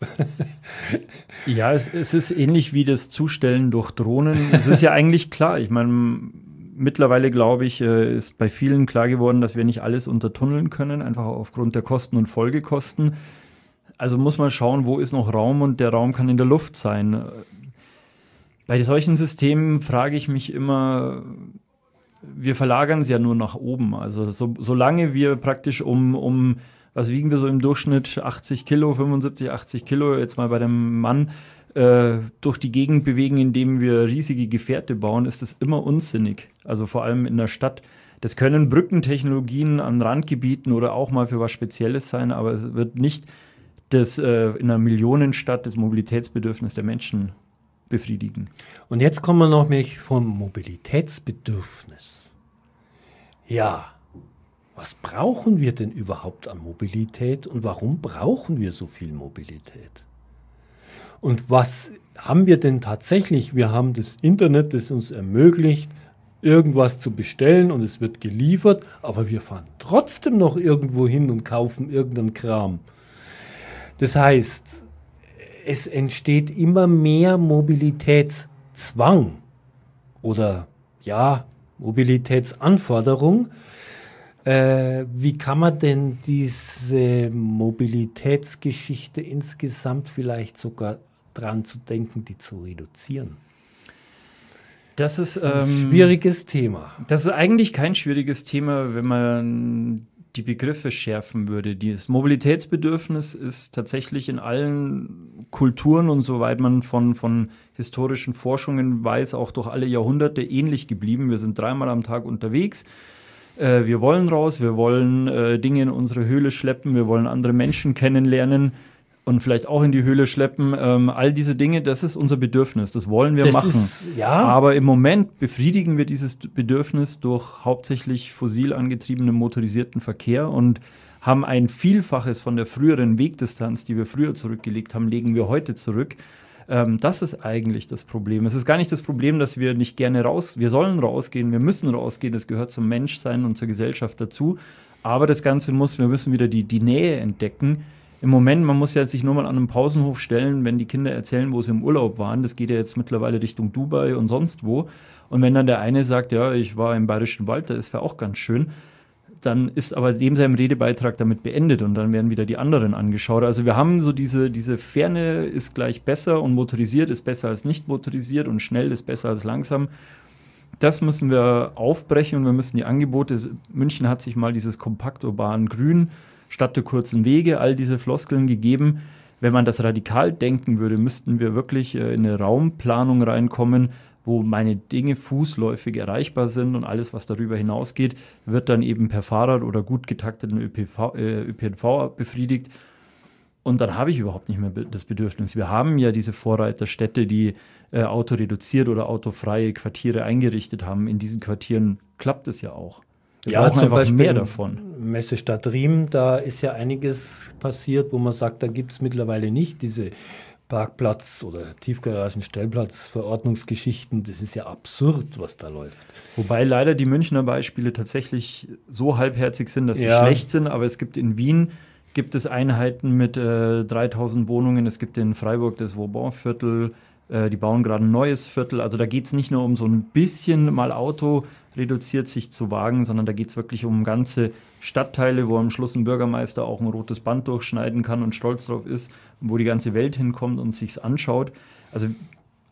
ja, es, es, ist ähnlich wie das Zustellen durch Drohnen. Es ist ja eigentlich klar. Ich meine, mittlerweile glaube ich, äh, ist bei vielen klar geworden, dass wir nicht alles untertunneln können, einfach aufgrund der Kosten und Folgekosten. Also muss man schauen, wo ist noch Raum und der Raum kann in der Luft sein. Bei solchen Systemen frage ich mich immer, wir verlagern es ja nur nach oben. Also so, solange wir praktisch um, um, was wiegen wir so im Durchschnitt, 80 Kilo, 75, 80 Kilo, jetzt mal bei dem Mann, äh, durch die Gegend bewegen, indem wir riesige Gefährte bauen, ist das immer unsinnig. Also vor allem in der Stadt. Das können Brückentechnologien an Randgebieten oder auch mal für was Spezielles sein, aber es wird nicht das, äh, in einer Millionenstadt das Mobilitätsbedürfnis der Menschen befriedigen. Und jetzt kommen wir noch mich vom Mobilitätsbedürfnis. Ja, was brauchen wir denn überhaupt an Mobilität und warum brauchen wir so viel Mobilität? Und was haben wir denn tatsächlich? Wir haben das Internet, das uns ermöglicht, irgendwas zu bestellen und es wird geliefert, aber wir fahren trotzdem noch irgendwo hin und kaufen irgendeinen Kram. Das heißt, es entsteht immer mehr Mobilitätszwang oder ja, Mobilitätsanforderung. Äh, wie kann man denn diese Mobilitätsgeschichte insgesamt vielleicht sogar dran zu denken, die zu reduzieren. Das ist, ein ähm, schwieriges Thema. Das ist eigentlich kein schwieriges Thema, wenn man die Begriffe schärfen würde. Das Mobilitätsbedürfnis ist tatsächlich in allen Kulturen und soweit man von, von historischen Forschungen weiß, auch durch alle Jahrhunderte ähnlich geblieben. Wir sind dreimal am Tag unterwegs. Äh, wir wollen raus, wir wollen äh, Dinge in unsere Höhle schleppen, wir wollen andere Menschen kennenlernen und vielleicht auch in die Höhle schleppen. Ähm, all diese Dinge, das ist unser Bedürfnis, das wollen wir Das machen. ist- ja. Aber im Moment befriedigen wir dieses Bedürfnis durch hauptsächlich fossil angetriebenen motorisierten Verkehr und haben ein Vielfaches von der früheren Wegdistanz, die wir früher zurückgelegt haben, legen wir heute zurück. Ähm, das ist eigentlich das Problem. Es ist gar nicht das Problem, dass wir nicht gerne raus, wir sollen rausgehen, wir müssen rausgehen, das gehört zum Menschsein und zur Gesellschaft dazu. Aber das Ganze muss, wir müssen wieder die, die Nähe entdecken. Im Moment, man muss ja sich nur mal an einen Pausenhof stellen, wenn die Kinder erzählen, wo sie im Urlaub waren. Das geht ja jetzt mittlerweile Richtung Dubai und sonst wo. Und wenn dann der eine sagt, ja, ich war im Bayerischen Wald, da ist ja auch ganz schön, dann ist aber dem sein Redebeitrag damit beendet und dann werden wieder die anderen angeschaut. Also wir haben so diese, diese Ferne ist gleich besser und motorisiert ist besser als nicht motorisiert und schnell ist besser als langsam. Das müssen wir aufbrechen und wir müssen die Angebote. München hat sich mal dieses kompakt urban Grün statt der kurzen Wege, all diese Floskeln gegeben. Wenn man das radikal denken würde, müssten wir wirklich äh, in eine Raumplanung reinkommen, wo meine Dinge fußläufig erreichbar sind und alles, was darüber hinausgeht, wird dann eben per Fahrrad oder gut getakteten ÖPV, äh, ÖPNV befriedigt. Und dann habe ich überhaupt nicht mehr das Bedürfnis. Wir haben ja diese Vorreiterstädte, die äh, autoreduziert oder autofreie Quartiere eingerichtet haben. In diesen Quartieren klappt es ja auch. Wir brauchen einfach mehr davon. Messestadt Riem, da ist ja einiges passiert, wo man sagt, da gibt es mittlerweile nicht diese Parkplatz- oder Tiefgaragen-Stellplatz-Verordnungsgeschichten. Das ist ja absurd, was da läuft. Wobei leider die Münchner Beispiele tatsächlich so halbherzig sind, dass sie Ja. schlecht sind. Aber es gibt in Wien gibt es Einheiten mit äh, 3000 Wohnungen. Es gibt in Freiburg das Vauban-Viertel. Äh, die bauen gerade ein neues Viertel. Also da geht es nicht nur um so ein bisschen mal Auto reduziert sich zu wagen, sondern da geht es wirklich um ganze Stadtteile, wo am Schluss ein Bürgermeister auch ein rotes Band durchschneiden kann und stolz drauf ist, wo die ganze Welt hinkommt und sich's anschaut. Also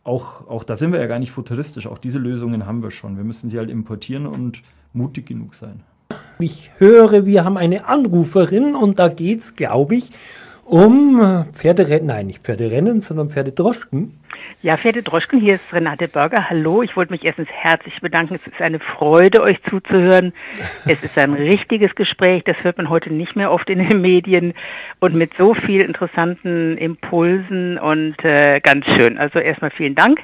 auch, auch da sind wir ja gar nicht futuristisch. Auch diese Lösungen haben wir schon. Wir müssen sie halt importieren und mutig genug sein. Ich höre, wir haben eine Anruferin und da geht es, glaube ich, um Pferderennen, nein, nicht Pferderennen, sondern Pferdedroschken. Ja, Pferde Droschken, hier ist Renate Berger. Hallo, ich wollte mich erstens herzlich bedanken. Es ist eine Freude, euch zuzuhören. Es ist ein richtiges Gespräch, das hört man heute nicht mehr oft in den Medien und mit so viel interessanten Impulsen und äh, ganz schön. Also erstmal vielen Dank.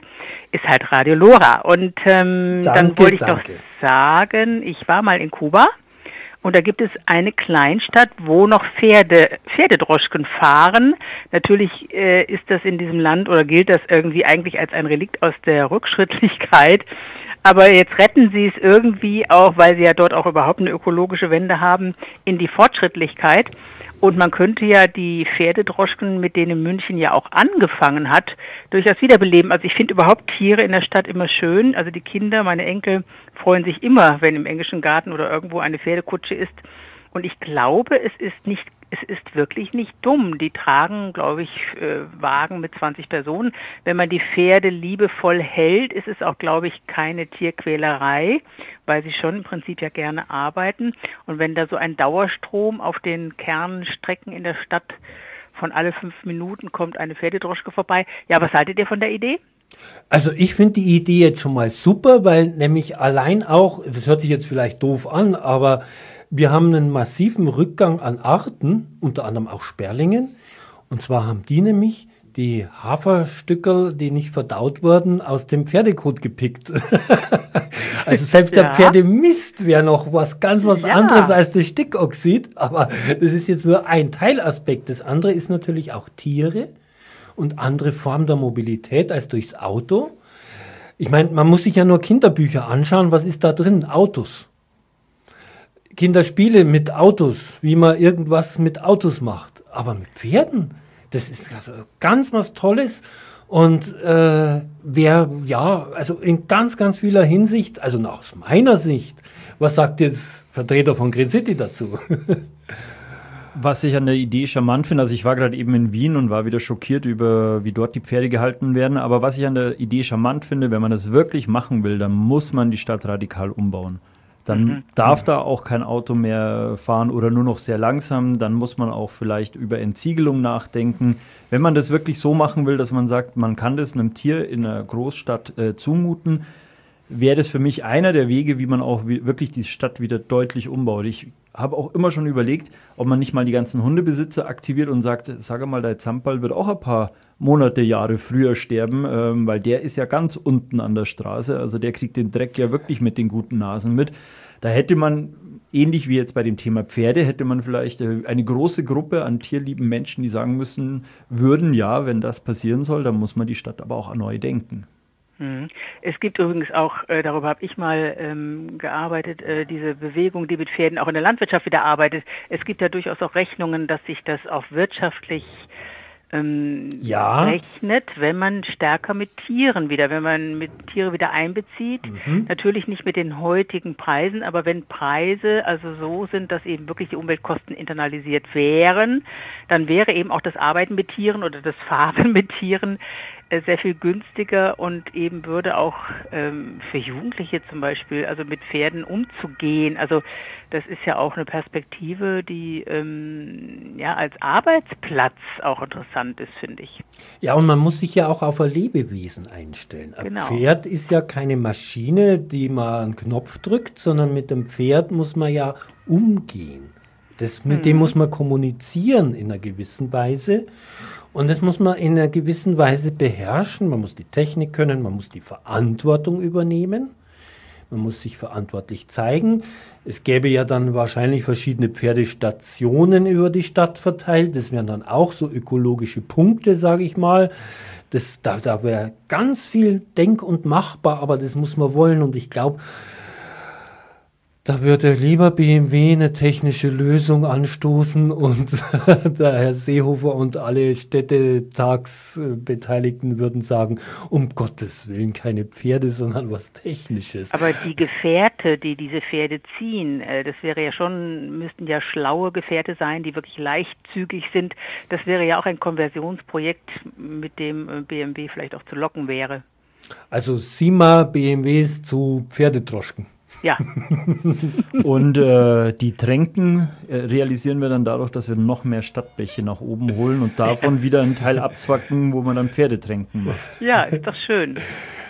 Ist halt Radio Lora. Und ähm, dann Danke, wollte ich danke. doch sagen, ich war mal in Kuba. Und da gibt es eine Kleinstadt, wo noch Pferde, Pferdedroschken fahren. Natürlich äh, ist das in diesem Land oder gilt das irgendwie eigentlich als ein Relikt aus der Rückschrittlichkeit. Aber jetzt retten sie es irgendwie auch, weil sie ja dort auch überhaupt eine ökologische Wende haben, in die Fortschrittlichkeit. Und man könnte ja die Pferdedroschken, mit denen München ja auch angefangen hat, durchaus wiederbeleben. Also ich finde überhaupt Tiere in der Stadt immer schön. Also die Kinder, meine Enkel freuen sich immer, wenn im englischen Garten oder irgendwo eine Pferdekutsche ist. Und ich glaube, es ist nicht, es ist wirklich nicht dumm. Die tragen, glaube ich, äh, Wagen mit 20 Personen. Wenn man die Pferde liebevoll hält, ist es auch, glaube ich, keine Tierquälerei, weil sie schon im Prinzip ja gerne arbeiten. Und wenn da so ein Dauerstrom auf den Kernstrecken in der Stadt von alle fünf Minuten kommt eine Pferdedroschke vorbei. Ja, was haltet ihr von der Idee? Also ich finde die Idee jetzt schon mal super, weil nämlich allein auch, das hört sich jetzt vielleicht doof an, aber wir haben einen massiven Rückgang an Arten, unter anderem auch Sperlingen. Und zwar haben die nämlich die Haferstückel, die nicht verdaut wurden, aus dem Pferdekot gepickt. also selbst der Ja. Pferdemist wäre noch was ganz was Ja. anderes als das Stickoxid, aber das ist jetzt nur ein Teilaspekt. Das andere ist natürlich auch Tiere und andere Form der Mobilität als durchs Auto. Ich meine, man muss sich ja nur Kinderbücher anschauen. Was ist da drin? Autos. Kinderspiele mit Autos, wie man irgendwas mit Autos macht. Aber mit Pferden, das ist also ganz was Tolles. Und äh, wer, ja, also in ganz, ganz vieler Hinsicht, also aus meiner Sicht, was sagt jetzt Vertreter von Green City dazu? Was ich an der Idee charmant finde, also ich war gerade eben in Wien und war wieder schockiert über, wie dort die Pferde gehalten werden. Aber was ich an der Idee charmant finde, wenn man das wirklich machen will, dann muss man die Stadt radikal umbauen. Dann mhm. darf da auch kein Auto mehr fahren oder nur noch sehr langsam. Dann muss man auch vielleicht über Entsiegelung nachdenken. Wenn man das wirklich so machen will, dass man sagt, man kann das einem Tier in einer Großstadt äh, zumuten, wäre das für mich einer der Wege, wie man auch wirklich die Stadt wieder deutlich umbaut. Ich habe auch immer schon überlegt, ob man nicht mal die ganzen Hundebesitzer aktiviert und sagt, sag mal, der Zampal wird auch ein paar Monate, Jahre früher sterben, ähm, weil der ist ja ganz unten an der Straße. Also der kriegt den Dreck ja wirklich mit den guten Nasen mit. Da hätte man, ähnlich wie jetzt bei dem Thema Pferde, hätte man vielleicht äh, eine große Gruppe an tierlieben Menschen, die sagen müssen, würden, ja, wenn das passieren soll, dann muss man die Stadt aber auch neu denken. Mhm. Es gibt übrigens auch, äh, darüber habe ich mal ähm, gearbeitet, äh, diese Bewegung, die mit Pferden auch in der Landwirtschaft wieder arbeitet. Es gibt ja durchaus auch Rechnungen, dass sich das auch wirtschaftlich ähm, ja. rechnet, wenn man stärker mit Tieren wieder, wenn man mit Tiere wieder einbezieht. Mhm. Natürlich nicht mit den heutigen Preisen, aber wenn Preise also so sind, dass eben wirklich die Umweltkosten internalisiert wären, dann wäre eben auch das Arbeiten mit Tieren oder das Fahren mit Tieren sehr viel günstiger und eben würde auch ähm, für Jugendliche zum Beispiel, also mit Pferden umzugehen. Also das ist ja auch eine Perspektive, die ähm, ja als Arbeitsplatz auch interessant ist, finde ich. Ja, und man muss sich ja auch auf ein Lebewesen einstellen. Ein genau. Pferd ist ja keine Maschine, die man einen Knopf drückt, sondern mit dem Pferd muss man ja umgehen. Das, mit hm. dem muss man kommunizieren in einer gewissen Weise. Und das muss man in einer gewissen Weise beherrschen. Man muss die Technik können, man muss die Verantwortung übernehmen. Man muss sich verantwortlich zeigen. Es gäbe ja dann wahrscheinlich verschiedene Pferdestationen über die Stadt verteilt. Das wären dann auch so ökologische Punkte, sage ich mal. Das, da da wäre ganz viel denk- und machbar, aber das muss man wollen. Und ich glaube, da würde lieber BMW eine technische Lösung anstoßen und der Herr Seehofer und alle Städtetagsbeteiligten würden sagen, um Gottes Willen keine Pferde, sondern was Technisches. Aber die Gefährte, die diese Pferde ziehen, äh, das wäre ja schon, müssten ja schlaue Gefährte sein, die wirklich leichtzügig sind. Das wäre ja auch ein Konversionsprojekt, mit dem äh, BMW vielleicht auch zu locken wäre. Also SIMA BMWs zu Pferdetroschken. Ja. und äh, die Tränken äh, realisieren wir dann dadurch, dass wir noch mehr Stadtbäche nach oben holen und davon wieder einen Teil abzwacken, wo man dann Pferdetränken macht. Ja, ist doch schön.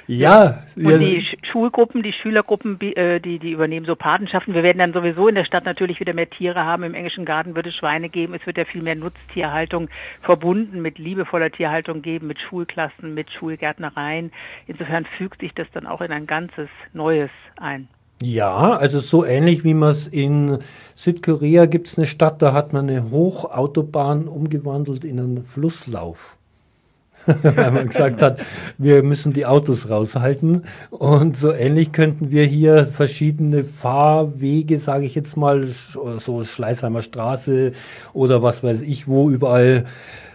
Ja. Und ja. die Schulgruppen, die Schülergruppen, äh, die, die übernehmen so Patenschaften. Wir werden dann sowieso in der Stadt natürlich wieder mehr Tiere haben. Im englischen Garten wird es Schweine geben. Es wird ja viel mehr Nutztierhaltung verbunden mit liebevoller Tierhaltung geben, mit Schulklassen, mit Schulgärtnereien. Insofern fügt sich das dann auch in ein ganzes Neues ein. Ja, also so ähnlich wie man es in Südkorea gibt es eine Stadt, da hat man eine Hochautobahn umgewandelt in einen Flusslauf. Weil man gesagt hat, wir müssen die Autos raushalten. Und so ähnlich könnten wir hier verschiedene Fahrwege, sage ich jetzt mal, so Schleißheimer Straße oder was weiß ich wo, überall,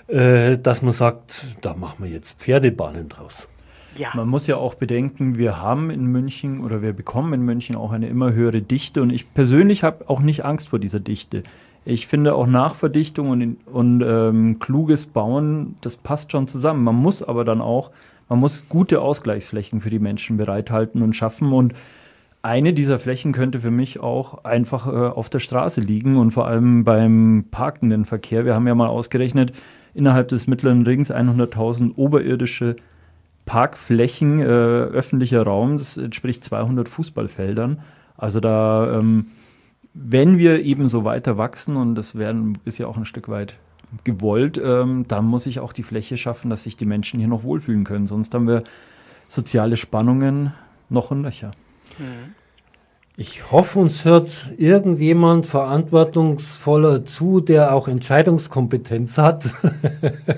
äh, dass man sagt, da machen wir jetzt Pferdebahnen draus. Ja. Man muss ja auch bedenken, wir haben in München oder wir bekommen in München auch eine immer höhere Dichte und ich persönlich habe auch nicht Angst vor dieser Dichte. Ich finde auch Nachverdichtung und, und ähm, kluges Bauen, das passt schon zusammen. Man muss aber dann auch, man muss gute Ausgleichsflächen für die Menschen bereithalten und schaffen und eine dieser Flächen könnte für mich auch einfach äh, auf der Straße liegen und vor allem beim parkenden Verkehr. Wir haben ja mal ausgerechnet, innerhalb des mittleren Rings 100.000 oberirdische Parkflächen, äh, öffentlicher Raum, das entspricht 200 Fußballfeldern. Also da, ähm, wenn wir eben so weiter wachsen, und das werden, ist ja auch ein Stück weit gewollt, ähm, dann muss ich auch die Fläche schaffen, dass sich die Menschen hier noch wohlfühlen können. Sonst haben wir soziale Spannungen noch und nöcher. Mhm. Ich hoffe, uns hört irgendjemand verantwortungsvoller zu, der auch Entscheidungskompetenz hat.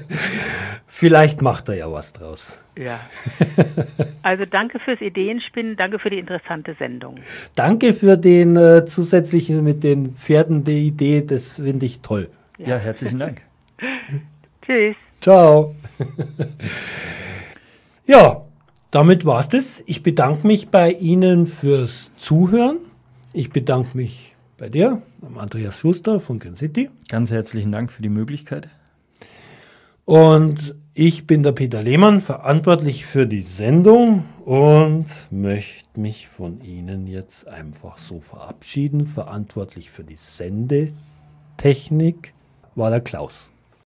Vielleicht macht er ja was draus. Ja. Also danke fürs Ideenspinnen, danke für die interessante Sendung. Danke für den äh, zusätzlichen mit den Pferden die Idee, das finde ich toll. Ja, ja herzlichen Dank. Tschüss. Ciao. ja, damit war's das. Ich bedanke mich bei Ihnen fürs Zuhören. Ich bedanke mich bei dir, Andreas Schuster von Green City. Ganz herzlichen Dank für die Möglichkeit. Und ich bin der Peter Lehmann, verantwortlich für die Sendung und möchte mich von Ihnen jetzt einfach so verabschieden. Verantwortlich für die Sendetechnik war der Klaus.